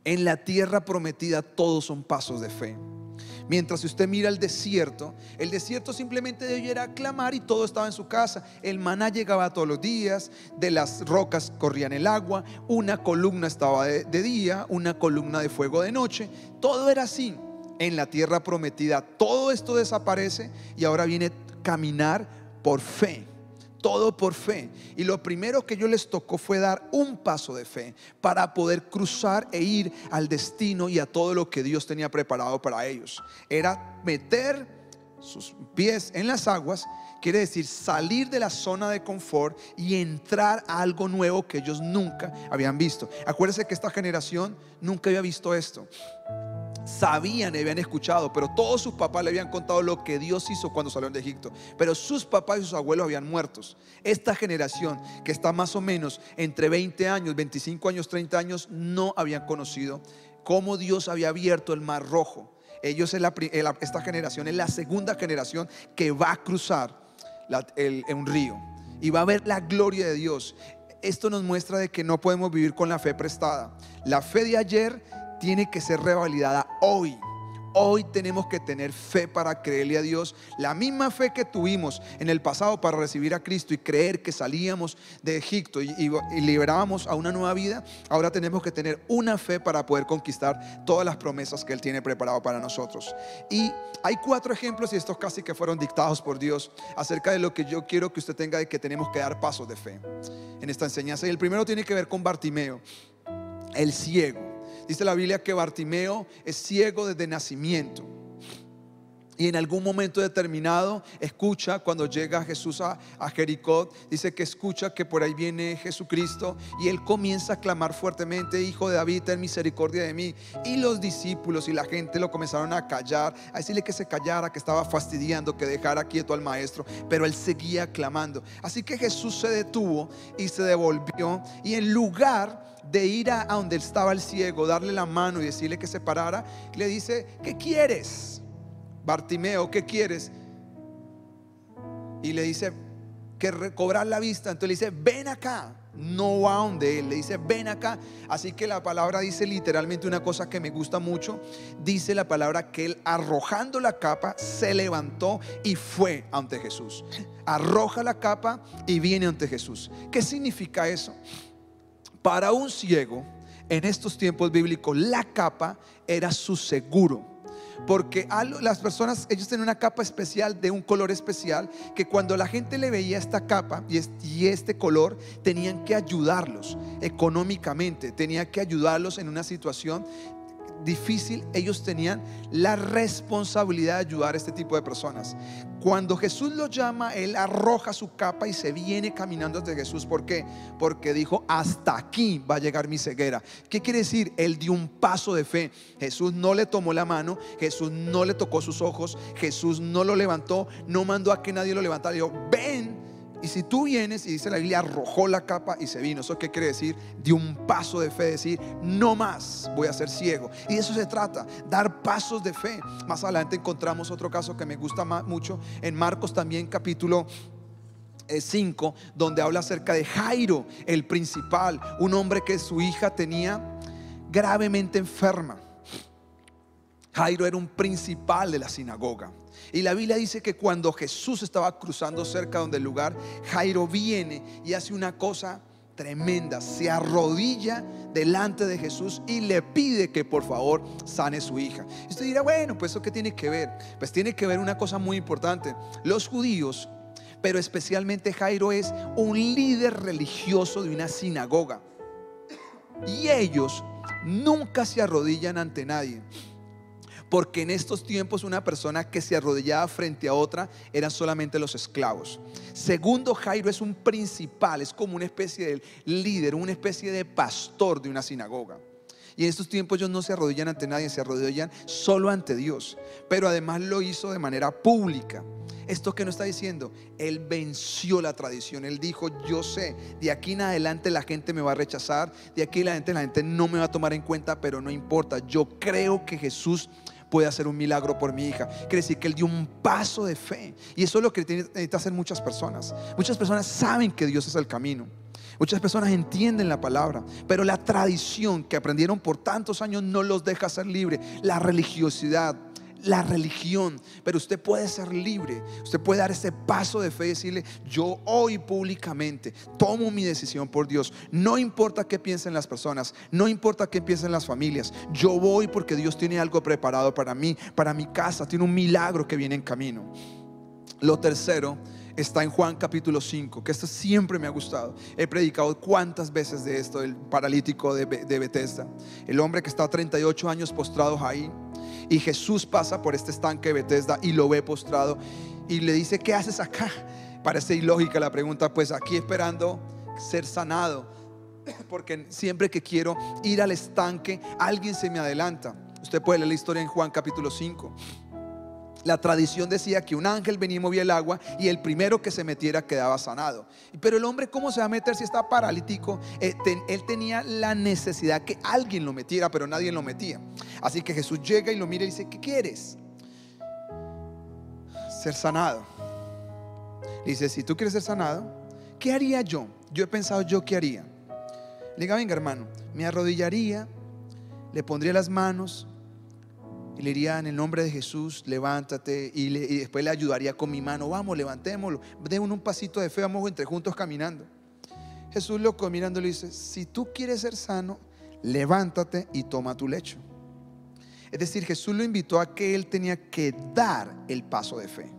En la tierra prometida todos son pasos de fe. Mientras usted mira el desierto, el desierto simplemente debiera clamar y todo estaba en su casa. El maná llegaba todos los días, de las rocas corrían el agua, una columna estaba de, de día, una columna de fuego de noche. Todo era así. En la tierra prometida todo esto desaparece y ahora viene caminar por fe todo por fe. Y lo primero que yo les tocó fue dar un paso de fe para poder cruzar e ir al destino y a todo lo que Dios tenía preparado para ellos. Era meter sus pies en las aguas, quiere decir salir de la zona de confort y entrar a algo nuevo que ellos nunca habían visto. Acuérdense que esta generación nunca había visto esto sabían y habían escuchado, pero todos sus papás le habían contado lo que Dios hizo cuando salieron de Egipto. Pero sus papás y sus abuelos habían muerto. Esta generación que está más o menos entre 20 años, 25 años, 30 años, no habían conocido cómo Dios había abierto el mar rojo. Ellos, esta generación es la segunda generación que va a cruzar un río y va a ver la gloria de Dios. Esto nos muestra de que no podemos vivir con la fe prestada. La fe de ayer tiene que ser revalidada hoy. Hoy tenemos que tener fe para creerle a Dios. La misma fe que tuvimos en el pasado para recibir a Cristo y creer que salíamos de Egipto y, liberábamos a una nueva vida. Ahora tenemos que tener una fe para poder conquistar todas las promesas que Él tiene preparado para nosotros. Y hay cuatro ejemplos, y estos casi que fueron dictados por Dios, acerca de lo que yo quiero que usted tenga de que tenemos que dar pasos de fe en esta enseñanza. Y el primero tiene que ver con Bartimeo, el ciego. Dice la Biblia que Bartimeo es ciego desde nacimiento. Y en algún momento determinado escucha cuando llega Jesús a, Jericó, dice que escucha que por ahí viene Jesucristo y él comienza a clamar fuertemente, Hijo de David, ten misericordia de mí. Y los discípulos y la gente lo comenzaron a callar, a decirle que se callara, que estaba fastidiando, que dejara quieto al maestro, pero él seguía clamando. Así que Jesús se detuvo y se devolvió y en lugar de ir a, donde estaba el ciego, darle la mano y decirle que se parara, le dice, ¿qué quieres? Bartimeo, ¿qué quieres? Y le dice, que recobrar la vista. Entonces le dice, ven acá. No va donde él, le dice, ven acá. Así que la palabra dice literalmente una cosa que me gusta mucho. Dice la palabra que él arrojando la capa se levantó y fue ante Jesús. Arroja la capa y viene ante Jesús. ¿Qué significa eso? Para un ciego, en estos tiempos bíblicos, la capa era su seguro. Porque las personas, ellos tenían una capa especial de un color especial que cuando la gente le veía esta capa y este color, tenían que ayudarlos económicamente, tenían que ayudarlos en una situación difícil, ellos tenían la responsabilidad de ayudar a este tipo de personas. Cuando Jesús lo llama, él arroja su capa y se viene caminando desde Jesús. ¿Por qué? Porque dijo, hasta aquí va a llegar mi ceguera. ¿Qué quiere decir? Él dio un paso de fe. Jesús no le tomó la mano, Jesús no le tocó sus ojos, Jesús no lo levantó, no mandó a que nadie lo levantara. Dijo, ven y si tú vienes y dice la Biblia, arrojó la capa y se vino. ¿Eso qué quiere decir? De un paso de fe, decir, no más voy a ser ciego. Y de eso se trata, dar pasos de fe. Más adelante encontramos otro caso que me gusta mucho en Marcos también capítulo 5, eh, donde habla acerca de Jairo, el principal, un hombre que su hija tenía gravemente enferma. Jairo era un principal de la sinagoga. Y la Biblia dice que cuando Jesús estaba cruzando cerca donde el lugar, Jairo viene y hace una cosa tremenda. Se arrodilla delante de Jesús y le pide que por favor sane su hija. Y usted dirá, bueno, pues eso qué tiene que ver? Pues tiene que ver una cosa muy importante. Los judíos, pero especialmente Jairo es un líder religioso de una sinagoga. Y ellos nunca se arrodillan ante nadie. Porque en estos tiempos una persona que se arrodillaba frente a otra eran solamente los esclavos. Segundo, Jairo es un principal, es como una especie de líder, una especie de pastor de una sinagoga. Y en estos tiempos ellos no se arrodillan ante nadie, se arrodillan solo ante Dios. Pero además lo hizo de manera pública. ¿Esto que no está diciendo? Él venció la tradición. Él dijo, yo sé, de aquí en adelante la gente me va a rechazar, de aquí en adelante la gente no me va a tomar en cuenta, pero no importa. Yo creo que Jesús puede hacer un milagro por mi hija. Quiere decir que él dio un paso de fe. Y eso es lo que necesita hacer muchas personas. Muchas personas saben que Dios es el camino. Muchas personas entienden la palabra, pero la tradición que aprendieron por tantos años no los deja ser libres. La religiosidad, la religión, pero usted puede ser libre. Usted puede dar ese paso de fe y decirle, yo hoy públicamente tomo mi decisión por Dios. No importa qué piensen las personas, no importa qué piensen las familias. Yo voy porque Dios tiene algo preparado para mí, para mi casa, tiene un milagro que viene en camino. Lo tercero está en Juan capítulo 5, que esto siempre me ha gustado. He predicado cuántas veces de esto, el paralítico de, de Bethesda. El hombre que está 38 años postrado ahí y Jesús pasa por este estanque de Bethesda y lo ve postrado y le dice, ¿qué haces acá? Parece ilógica la pregunta, pues aquí esperando ser sanado. Porque siempre que quiero ir al estanque, alguien se me adelanta. Usted puede leer la historia en Juan capítulo 5. La tradición decía que un ángel venía y movía el agua y el primero que se metiera quedaba sanado. Pero el hombre, ¿cómo se va a meter si está paralítico? Eh, él tenía la necesidad que alguien lo metiera, pero nadie lo metía. Así que Jesús llega y lo mira y dice, ¿qué quieres? Ser sanado. dice, si tú quieres ser sanado, ¿qué haría yo? Yo he pensado yo qué haría. Le diga, venga hermano, me arrodillaría, le pondría las manos y le diría en el nombre de Jesús, levántate. Y, después le ayudaría con mi mano, vamos, levantémoslo. Demos un pasito de fe, vamos entre juntos caminando. Jesús loco mirando le dice, si tú quieres ser sano, levántate y toma tu lecho. Es decir, Jesús lo invitó a que él tenía que dar el paso de fe.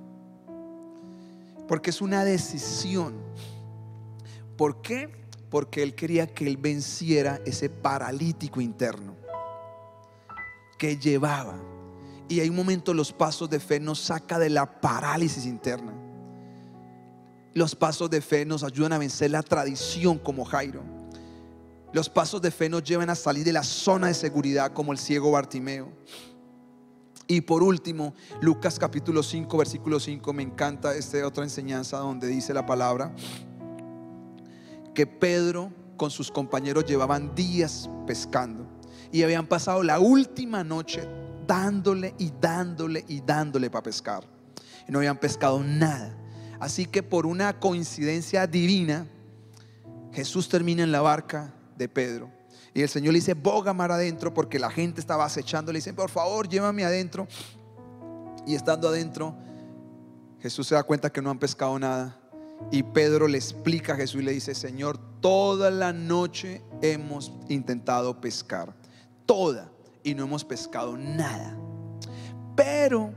Porque es una decisión. ¿Por qué? Porque él quería que él venciera ese paralítico interno que llevaba. Y hay un momento los pasos de fe nos saca de la parálisis interna. Los pasos de fe nos ayudan a vencer la tradición como Jairo. Los pasos de fe nos llevan a salir de la zona de seguridad como el ciego Bartimeo. Y por último, Lucas capítulo 5, versículo 5, me encanta esta otra enseñanza donde dice la palabra que Pedro con sus compañeros llevaban días pescando y habían pasado la última noche dándole y dándole y dándole para pescar. Y no habían pescado nada. Así que por una coincidencia divina, Jesús termina en la barca de Pedro. Y el Señor le dice, boga mar adentro porque la gente estaba acechando. Le dice, por favor, llévame adentro. Y estando adentro, Jesús se da cuenta que no han pescado nada. Y Pedro le explica a Jesús y le dice, Señor, toda la noche hemos intentado pescar toda y no hemos pescado nada. Pero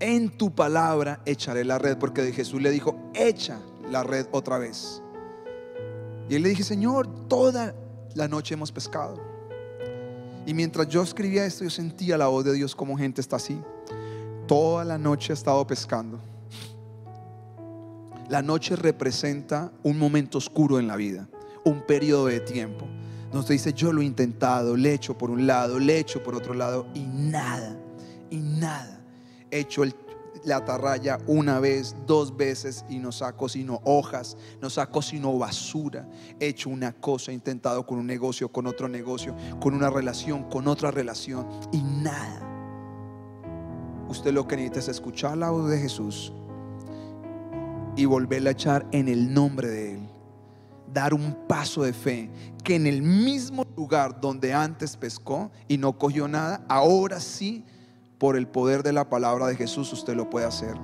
en tu palabra echaré la red, porque Jesús le dijo, echa la red otra vez. Y él le dije, Señor, toda la noche hemos pescado. Y mientras yo escribía esto, yo sentía la voz de Dios como gente está así. Toda la noche he estado pescando. La noche representa un momento oscuro en la vida, un periodo de tiempo. Nos dice, yo lo he intentado, le echo por un lado, le echo por otro lado y nada, y nada. He hecho la atarraya una vez, dos veces y no saco sino hojas, no saco sino basura. He hecho una cosa, he intentado con un negocio, con otro negocio, con una relación, con otra relación y nada. Usted lo que necesita es escuchar la voz de Jesús y volverla a echar en el nombre de Él dar un paso de fe, que en el mismo lugar donde antes pescó y no cogió nada, ahora sí, por el poder de la palabra de Jesús, usted lo puede hacer.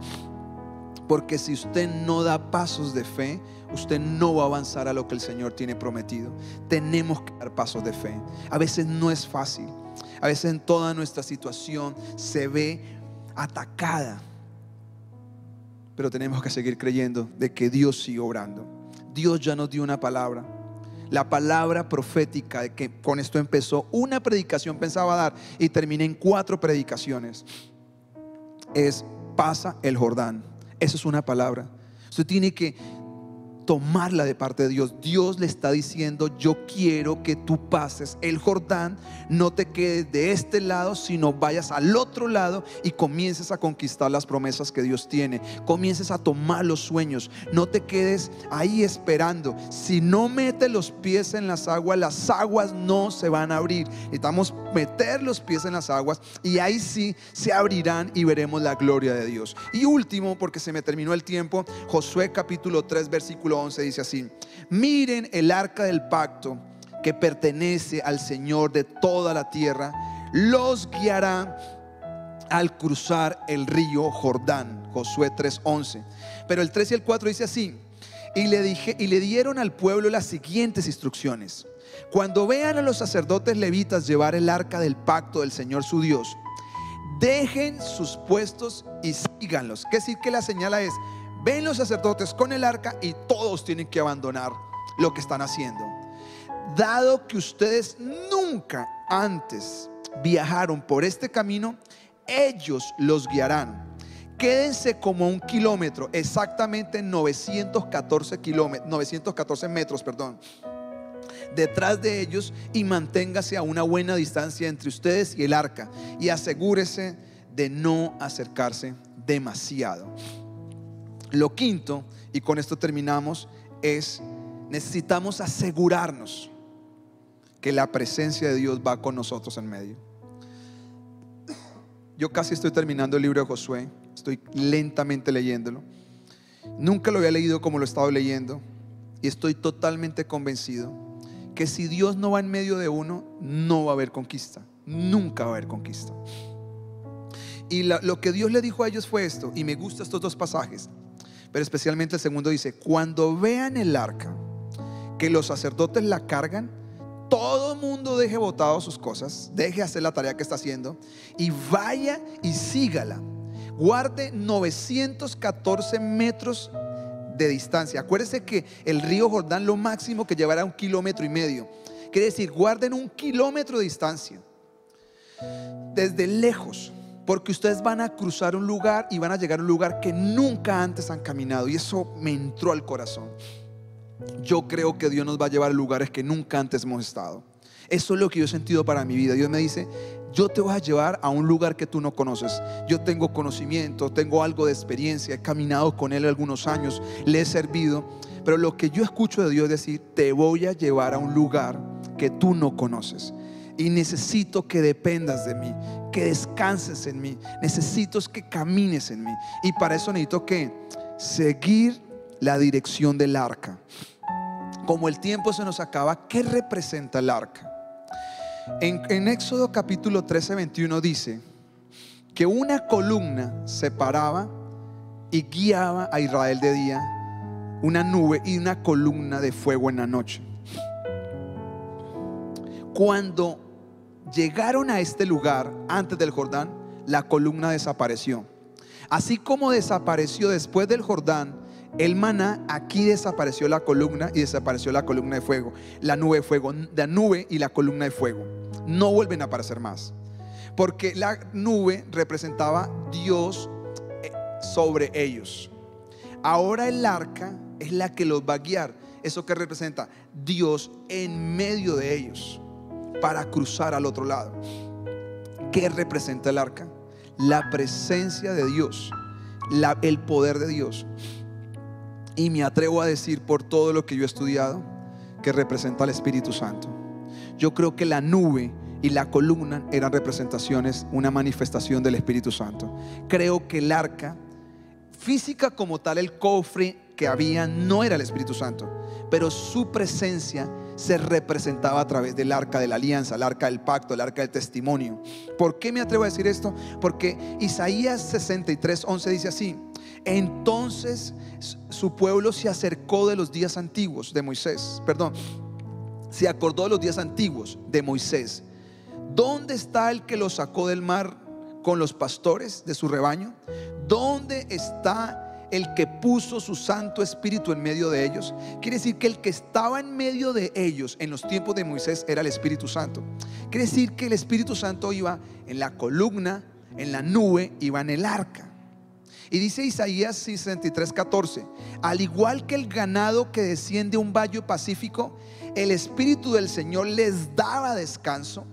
Porque si usted no da pasos de fe, usted no va a avanzar a lo que el Señor tiene prometido. Tenemos que dar pasos de fe. A veces no es fácil. A veces en toda nuestra situación se ve atacada. Pero tenemos que seguir creyendo de que Dios sigue obrando. Dios ya nos dio una palabra. La palabra profética que con esto empezó una predicación pensaba dar y terminé en cuatro predicaciones. Es pasa el Jordán. Esa es una palabra. Usted tiene que tomarla de parte de Dios. Dios le está diciendo, yo quiero que tú pases el Jordán, no te quedes de este lado, sino vayas al otro lado y comiences a conquistar las promesas que Dios tiene. Comiences a tomar los sueños, no te quedes ahí esperando. Si no metes los pies en las aguas, las aguas no se van a abrir. Necesitamos meter los pies en las aguas y ahí sí se abrirán y veremos la gloria de Dios. Y último, porque se me terminó el tiempo, Josué capítulo 3, versículo 11 dice así, miren el arca del pacto que pertenece al Señor de toda la tierra, los guiará al cruzar el río Jordán, Josué 3:11. Pero el 3 y el 4 dice así, y le dije y le dieron al pueblo las siguientes instrucciones. Cuando vean a los sacerdotes levitas llevar el arca del pacto del Señor su Dios, dejen sus puestos y síganlos. ¿Qué decir que la señala es, ven los sacerdotes con el arca y todos tienen que abandonar lo que están haciendo. Dado que ustedes nunca antes viajaron por este camino, ellos los guiarán. Quédense como un kilómetro, exactamente 914 kilómetros, 914 metros, perdón, detrás de ellos y manténgase a una buena distancia entre ustedes y el arca y asegúrese de no acercarse demasiado. Lo quinto, y con esto terminamos, es necesitamos asegurarnos que la presencia de Dios va con nosotros en medio. Yo casi estoy terminando el libro de Josué, estoy lentamente leyéndolo. Nunca lo había leído como lo he estado leyendo y estoy totalmente convencido que si Dios no va en medio de uno, no va a haber conquista. Nunca va a haber conquista. Y lo que Dios le dijo a ellos fue esto, y me gustan estos dos pasajes, pero especialmente el segundo dice, cuando vean el arca, que los sacerdotes la cargan, todo mundo deje botado sus cosas, deje hacer la tarea que está haciendo y vaya y sígala. Guarde 914 metros de distancia. Acuérdese que el río Jordán lo máximo que llevará un kilómetro y medio. Quiere decir, guarden un kilómetro de distancia. Desde lejos. Porque ustedes van a cruzar un lugar y van a llegar a un lugar que nunca antes han caminado. Y eso me entró al corazón. Yo creo que Dios nos va a llevar a lugares que nunca antes hemos estado. Eso es lo que yo he sentido para mi vida. Dios me dice, yo te voy a llevar a un lugar que tú no conoces. Yo tengo conocimiento, tengo algo de experiencia, he caminado con Él algunos años, le he servido. Pero lo que yo escucho de Dios es decir, te voy a llevar a un lugar que tú no conoces. Y necesito que dependas de mí, que descanses en mí. Necesito que camines en mí. Y para eso necesito que seguir la dirección del arca. Como el tiempo se nos acaba, ¿qué representa el arca? En, Éxodo capítulo 13, 21 dice que una columna separaba y guiaba a Israel de día, una nube y una columna de fuego en la noche. Cuando llegaron a este lugar antes del Jordán, la columna desapareció. Así como desapareció después del Jordán el maná, aquí desapareció la columna y desapareció la columna de fuego, la nube de fuego, la nube y la columna de fuego. No vuelven a aparecer más. Porque la nube representaba Dios eh, sobre ellos. Ahora el arca es la que los va a guiar. ¿Eso que representa? Dios en medio de ellos para cruzar al otro lado. ¿Qué representa el arca? La presencia de Dios, el poder de Dios. Y me atrevo a decir por todo lo que yo he estudiado que representa al Espíritu Santo. Yo creo que la nube y la columna eran representaciones, una manifestación del Espíritu Santo. Creo que el arca, física como tal, el cofre que había, no era el Espíritu Santo, pero su presencia se representaba a través del arca de la alianza, el arca del pacto, el arca del testimonio. ¿Por qué me atrevo a decir esto? Porque Isaías 63, 11 dice así, entonces su pueblo se acercó de los días antiguos de Moisés, perdón, se acordó de los días antiguos de Moisés. ¿Dónde está el que los sacó del mar con los pastores de su rebaño? ¿Dónde está el que puso su Santo Espíritu en medio de ellos? Quiere decir que el que estaba en medio de ellos en los tiempos de Moisés era el Espíritu Santo. Quiere decir que el Espíritu Santo iba en la columna, en la nube, iba en el arca. Y dice Isaías 63, 14, al igual que el ganado que desciende un valle pacífico, el Espíritu del Señor les daba descanso.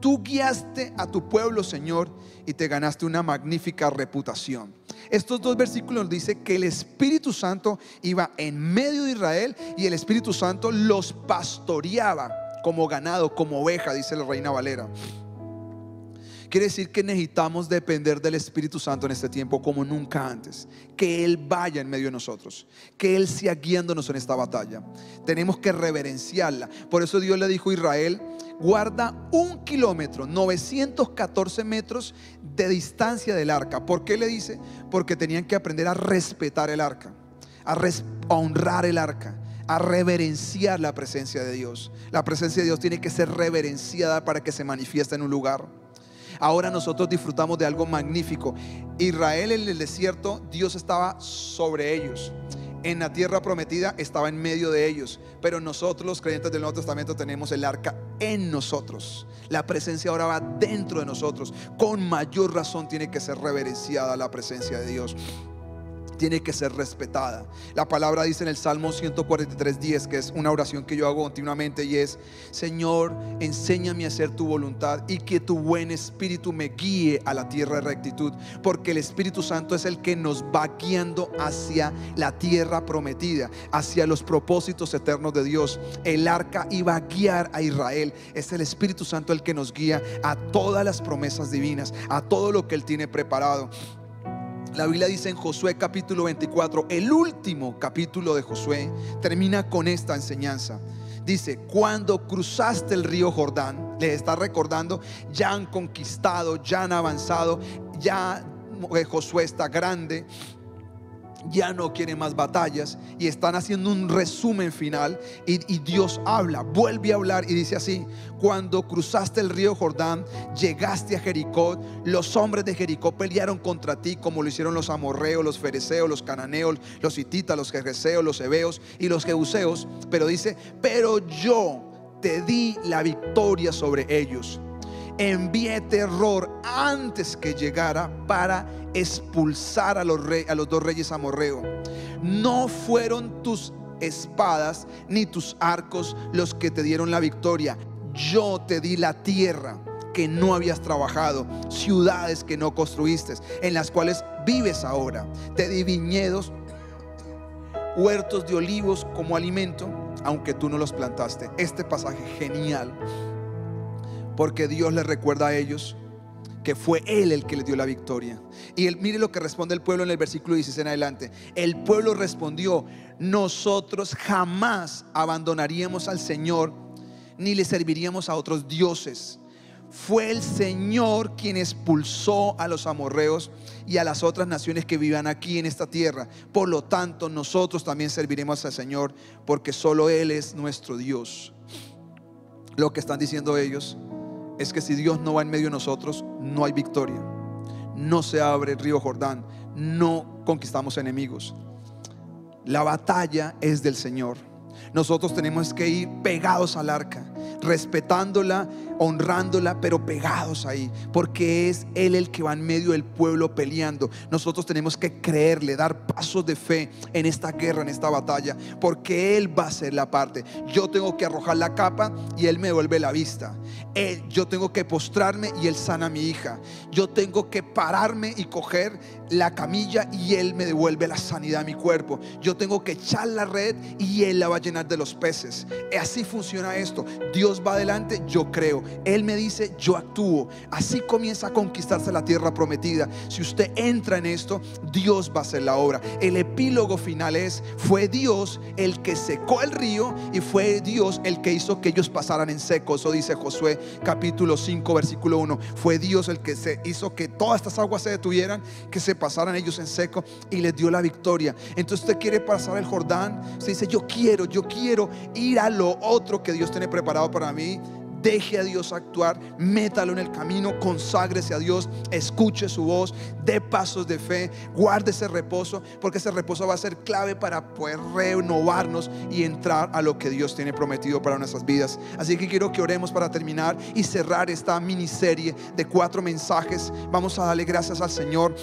Tú guiaste a tu pueblo, Señor, y te ganaste una magnífica reputación. Estos dos versículos dicen que el Espíritu Santo iba en medio de Israel y el Espíritu Santo los pastoreaba como ganado, como oveja, dice la reina Valera. Quiere decir que necesitamos depender del Espíritu Santo en este tiempo como nunca antes. Que Él vaya en medio de nosotros. Que Él sea guiándonos en esta batalla. Tenemos que reverenciarla. Por eso Dios le dijo a Israel, guarda un kilómetro, 914 metros de distancia del arca. ¿Por qué le dice? Porque tenían que aprender a respetar el arca, a, a honrar el arca a reverenciar la presencia de Dios. La presencia de Dios tiene que ser reverenciada para que se manifieste en un lugar. Ahora nosotros disfrutamos de algo magnífico. Israel en el desierto, Dios estaba sobre ellos. En la tierra prometida estaba en medio de ellos. Pero nosotros los creyentes del Nuevo Testamento tenemos el arca en nosotros. La presencia ahora va dentro de nosotros. Con mayor razón tiene que ser reverenciada la presencia de Dios tiene que ser respetada. La palabra dice en el Salmo 143, 10, que es una oración que yo hago continuamente y es, Señor, enséñame a hacer tu voluntad y que tu buen espíritu me guíe a la tierra de rectitud, porque el Espíritu Santo es el que nos va guiando hacia la tierra prometida, hacia los propósitos eternos de Dios. El arca iba a guiar a Israel. Es el Espíritu Santo el que nos guía a todas las promesas divinas, a todo lo que Él tiene preparado. La Biblia dice en Josué capítulo 24, el último capítulo de Josué termina con esta enseñanza. Dice, cuando cruzaste el río Jordán, les está recordando, ya han conquistado, ya han avanzado, ya eh, Josué está grande, ya no quieren más batallas y están haciendo un resumen final y, Dios habla, vuelve a hablar y dice así, cuando cruzaste el río Jordán, llegaste a Jericó, los hombres de Jericó pelearon contra ti como lo hicieron los amorreos, los fereceos, los cananeos, los hititas, los jereseos, los hebeos y los jebuseos, pero dice, pero yo te di la victoria sobre ellos envié terror antes que llegara para expulsar a los, a los dos reyes amorreos. No fueron tus espadas ni tus arcos los que te dieron la victoria. Yo te di la tierra que no habías trabajado, ciudades que no construiste, en las cuales vives ahora. Te di viñedos, huertos de olivos como alimento, aunque tú no los plantaste. Este pasaje genial porque Dios les recuerda a ellos que fue Él el que les dio la victoria. Y él, mire lo que responde el pueblo en el versículo 16 en adelante. El pueblo respondió, nosotros jamás abandonaríamos al Señor ni le serviríamos a otros dioses. Fue el Señor quien expulsó a los amorreos y a las otras naciones que vivan aquí en esta tierra. Por lo tanto, nosotros también serviremos al Señor porque solo Él es nuestro Dios. Lo que están diciendo ellos es que si Dios no va en medio de nosotros, no hay victoria. No se abre el río Jordán, no conquistamos enemigos. La batalla es del Señor. Nosotros tenemos que ir pegados al arca, respetándola, honrándola, pero pegados ahí, porque es Él el que va en medio del pueblo peleando. Nosotros tenemos que creerle, dar pasos de fe en esta guerra, en esta batalla, porque Él va a ser la parte. Yo tengo que arrojar la capa y Él me devuelve la vista. Yo tengo que postrarme y Él sana a mi hija. Yo tengo que pararme y coger la camilla y Él me devuelve la sanidad a mi cuerpo. Yo tengo que echar la red y Él la va a llenar de los peces. Así funciona esto. Dios va adelante, yo creo. Él me dice, yo actúo. Así comienza a conquistarse la tierra prometida. Si usted entra en esto, Dios va a hacer la obra. El epílogo final es, fue Dios el que secó el río y fue Dios el que hizo que ellos pasaran en seco. Eso dice Josué capítulo 5, versículo 1. Fue Dios el que se hizo que todas estas aguas se detuvieran, que se pasaran ellos en seco y les dio la victoria. Entonces usted quiere pasar el Jordán. Usted dice, yo quiero, yo quiero ir a lo otro que Dios tiene preparado para mí deje a Dios actuar, métalo en el camino, conságrese a Dios, escuche su voz, dé pasos de fe, guarde ese reposo, porque ese reposo va a ser clave para poder renovarnos y entrar a lo que Dios tiene prometido para nuestras vidas. Así que quiero que oremos para terminar y cerrar esta miniserie de cuatro mensajes. Vamos a darle gracias al Señor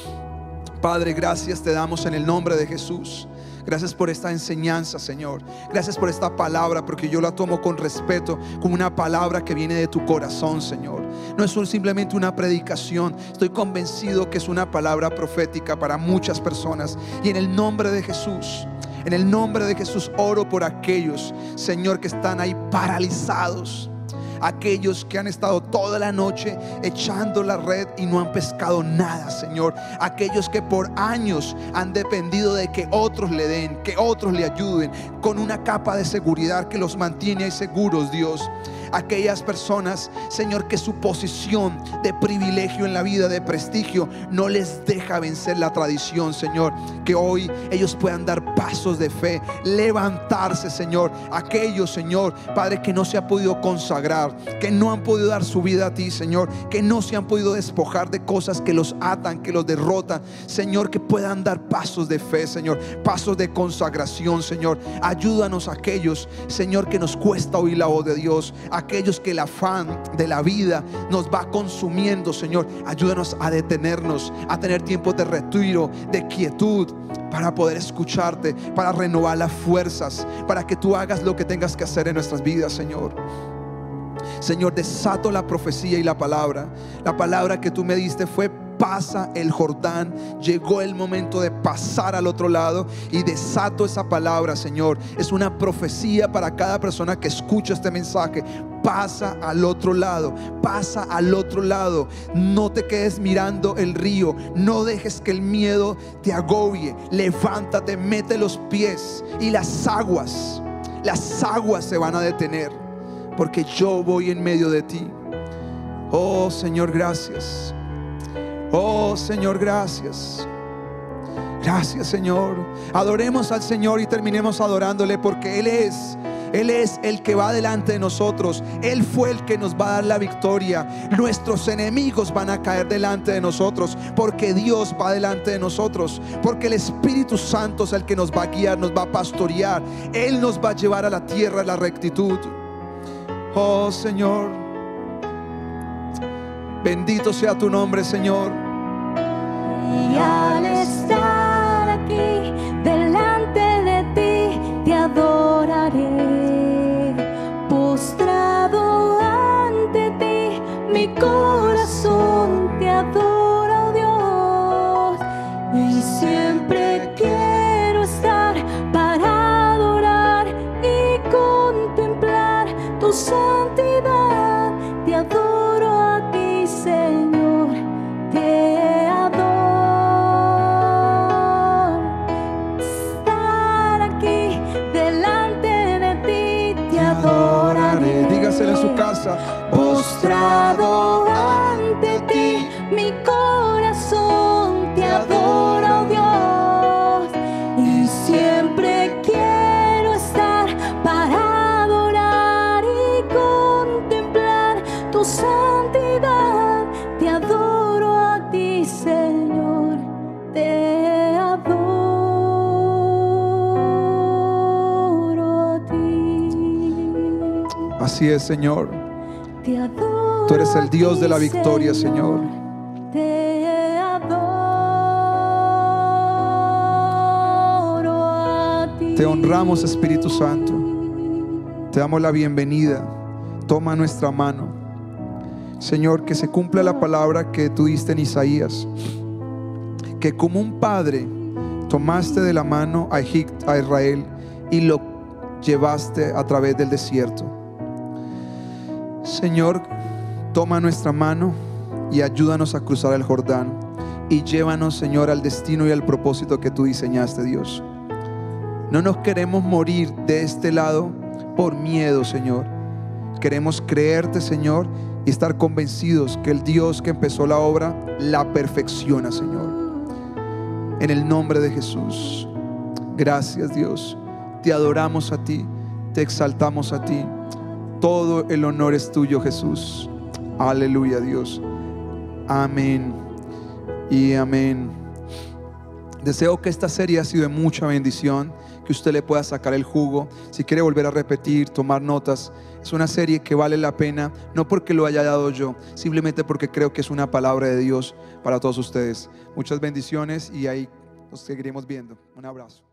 Padre, gracias te damos en el nombre de Jesús. Gracias por esta enseñanza, Señor. Gracias por esta palabra, porque yo la tomo con respeto, como una palabra que viene de tu corazón, Señor. No es simplemente una predicación. Estoy convencido que es una palabra profética para muchas personas. Y en el nombre de Jesús, en el nombre de Jesús, oro por aquellos, Señor, que están ahí paralizados aquellos que han estado toda la noche echando la red y no han pescado nada, Señor. Aquellos que por años han dependido de que otros le den, que otros le ayuden, con una capa de seguridad que los mantiene ahí seguros, Dios aquellas personas, Señor, que su posición de privilegio en la vida, de prestigio, no les deja vencer la tradición, Señor. Que hoy ellos puedan dar pasos de fe, levantarse, Señor. Aquellos, Señor, Padre, que no se han podido consagrar, que no han podido dar su vida a ti, Señor, que no se han podido despojar de cosas que los atan, que los derrotan, Señor, que puedan dar pasos de fe, Señor, pasos de consagración, Señor. Ayúdanos a aquellos, Señor, que nos cuesta oír la voz de Dios aquellos que el afán de la vida nos va consumiendo, Señor. Ayúdanos a detenernos, a tener tiempo de retiro, de quietud, para poder escucharte, para renovar las fuerzas, para que tú hagas lo que tengas que hacer en nuestras vidas, Señor. Señor, desato la profecía y la palabra. La palabra que tú me diste fue pasa el Jordán. Llegó el momento de pasar al otro lado y desato esa palabra, Señor. Es una profecía para cada persona que escucha este mensaje. Pasa al otro lado, pasa al otro lado. No te quedes mirando el río, no dejes que el miedo te agobie. Levántate, mete los pies y las aguas, las aguas se van a detener, porque yo voy en medio de ti. Oh Señor, gracias. Oh Señor, gracias. Gracias Señor. Adoremos al Señor y terminemos adorándole porque Él es. Él es el que va delante de nosotros. Él fue el que nos va a dar la victoria. Nuestros enemigos van a caer delante de nosotros porque Dios va delante de nosotros. Porque el Espíritu Santo es el que nos va a guiar, nos va a pastorear. Él nos va a llevar a la tierra la rectitud. Oh Señor. Bendito sea tu nombre, Señor. Y al estar aquí delante de ti, te adoraré. Postrado ante ti, mi corazón te adora, oh Dios. Y siempre quiero estar para adorar y contemplar tu santidad. Postrado ante ti, mi corazón te adora, oh Dios, y siempre quiero estar para adorar y contemplar tu santidad. Te adoro a ti, Señor, te adoro a ti. Así es, Señor. Te adoro Tú eres el Dios de la victoria, Señor. Te adoro a ti. Te honramos, Espíritu Santo. Te damos la bienvenida. Toma nuestra mano. Señor, que se cumpla la palabra que tú diste en Isaías. Que como un padre tomaste de la mano a, Egipto, a Israel y lo llevaste a través del desierto. Señor, toma nuestra mano y ayúdanos a cruzar el Jordán. Y llévanos, Señor, al destino y al propósito que tú diseñaste, Dios. No nos queremos morir de este lado por miedo, Señor. Queremos creerte, Señor, y estar convencidos que el Dios que empezó la obra la perfecciona, Señor. En el nombre de Jesús. Gracias, Dios. Te adoramos a ti, te exaltamos a ti. Todo el honor es tuyo, Jesús. Aleluya, Dios. Amén y amén. Deseo que esta serie ha sido de mucha bendición, que usted le pueda sacar el jugo. Si quiere volver a repetir, tomar notas, es una serie que vale la pena, no porque lo haya dado yo, simplemente porque creo que es una palabra de Dios para todos ustedes. Muchas bendiciones y ahí nos seguiremos viendo. Un abrazo.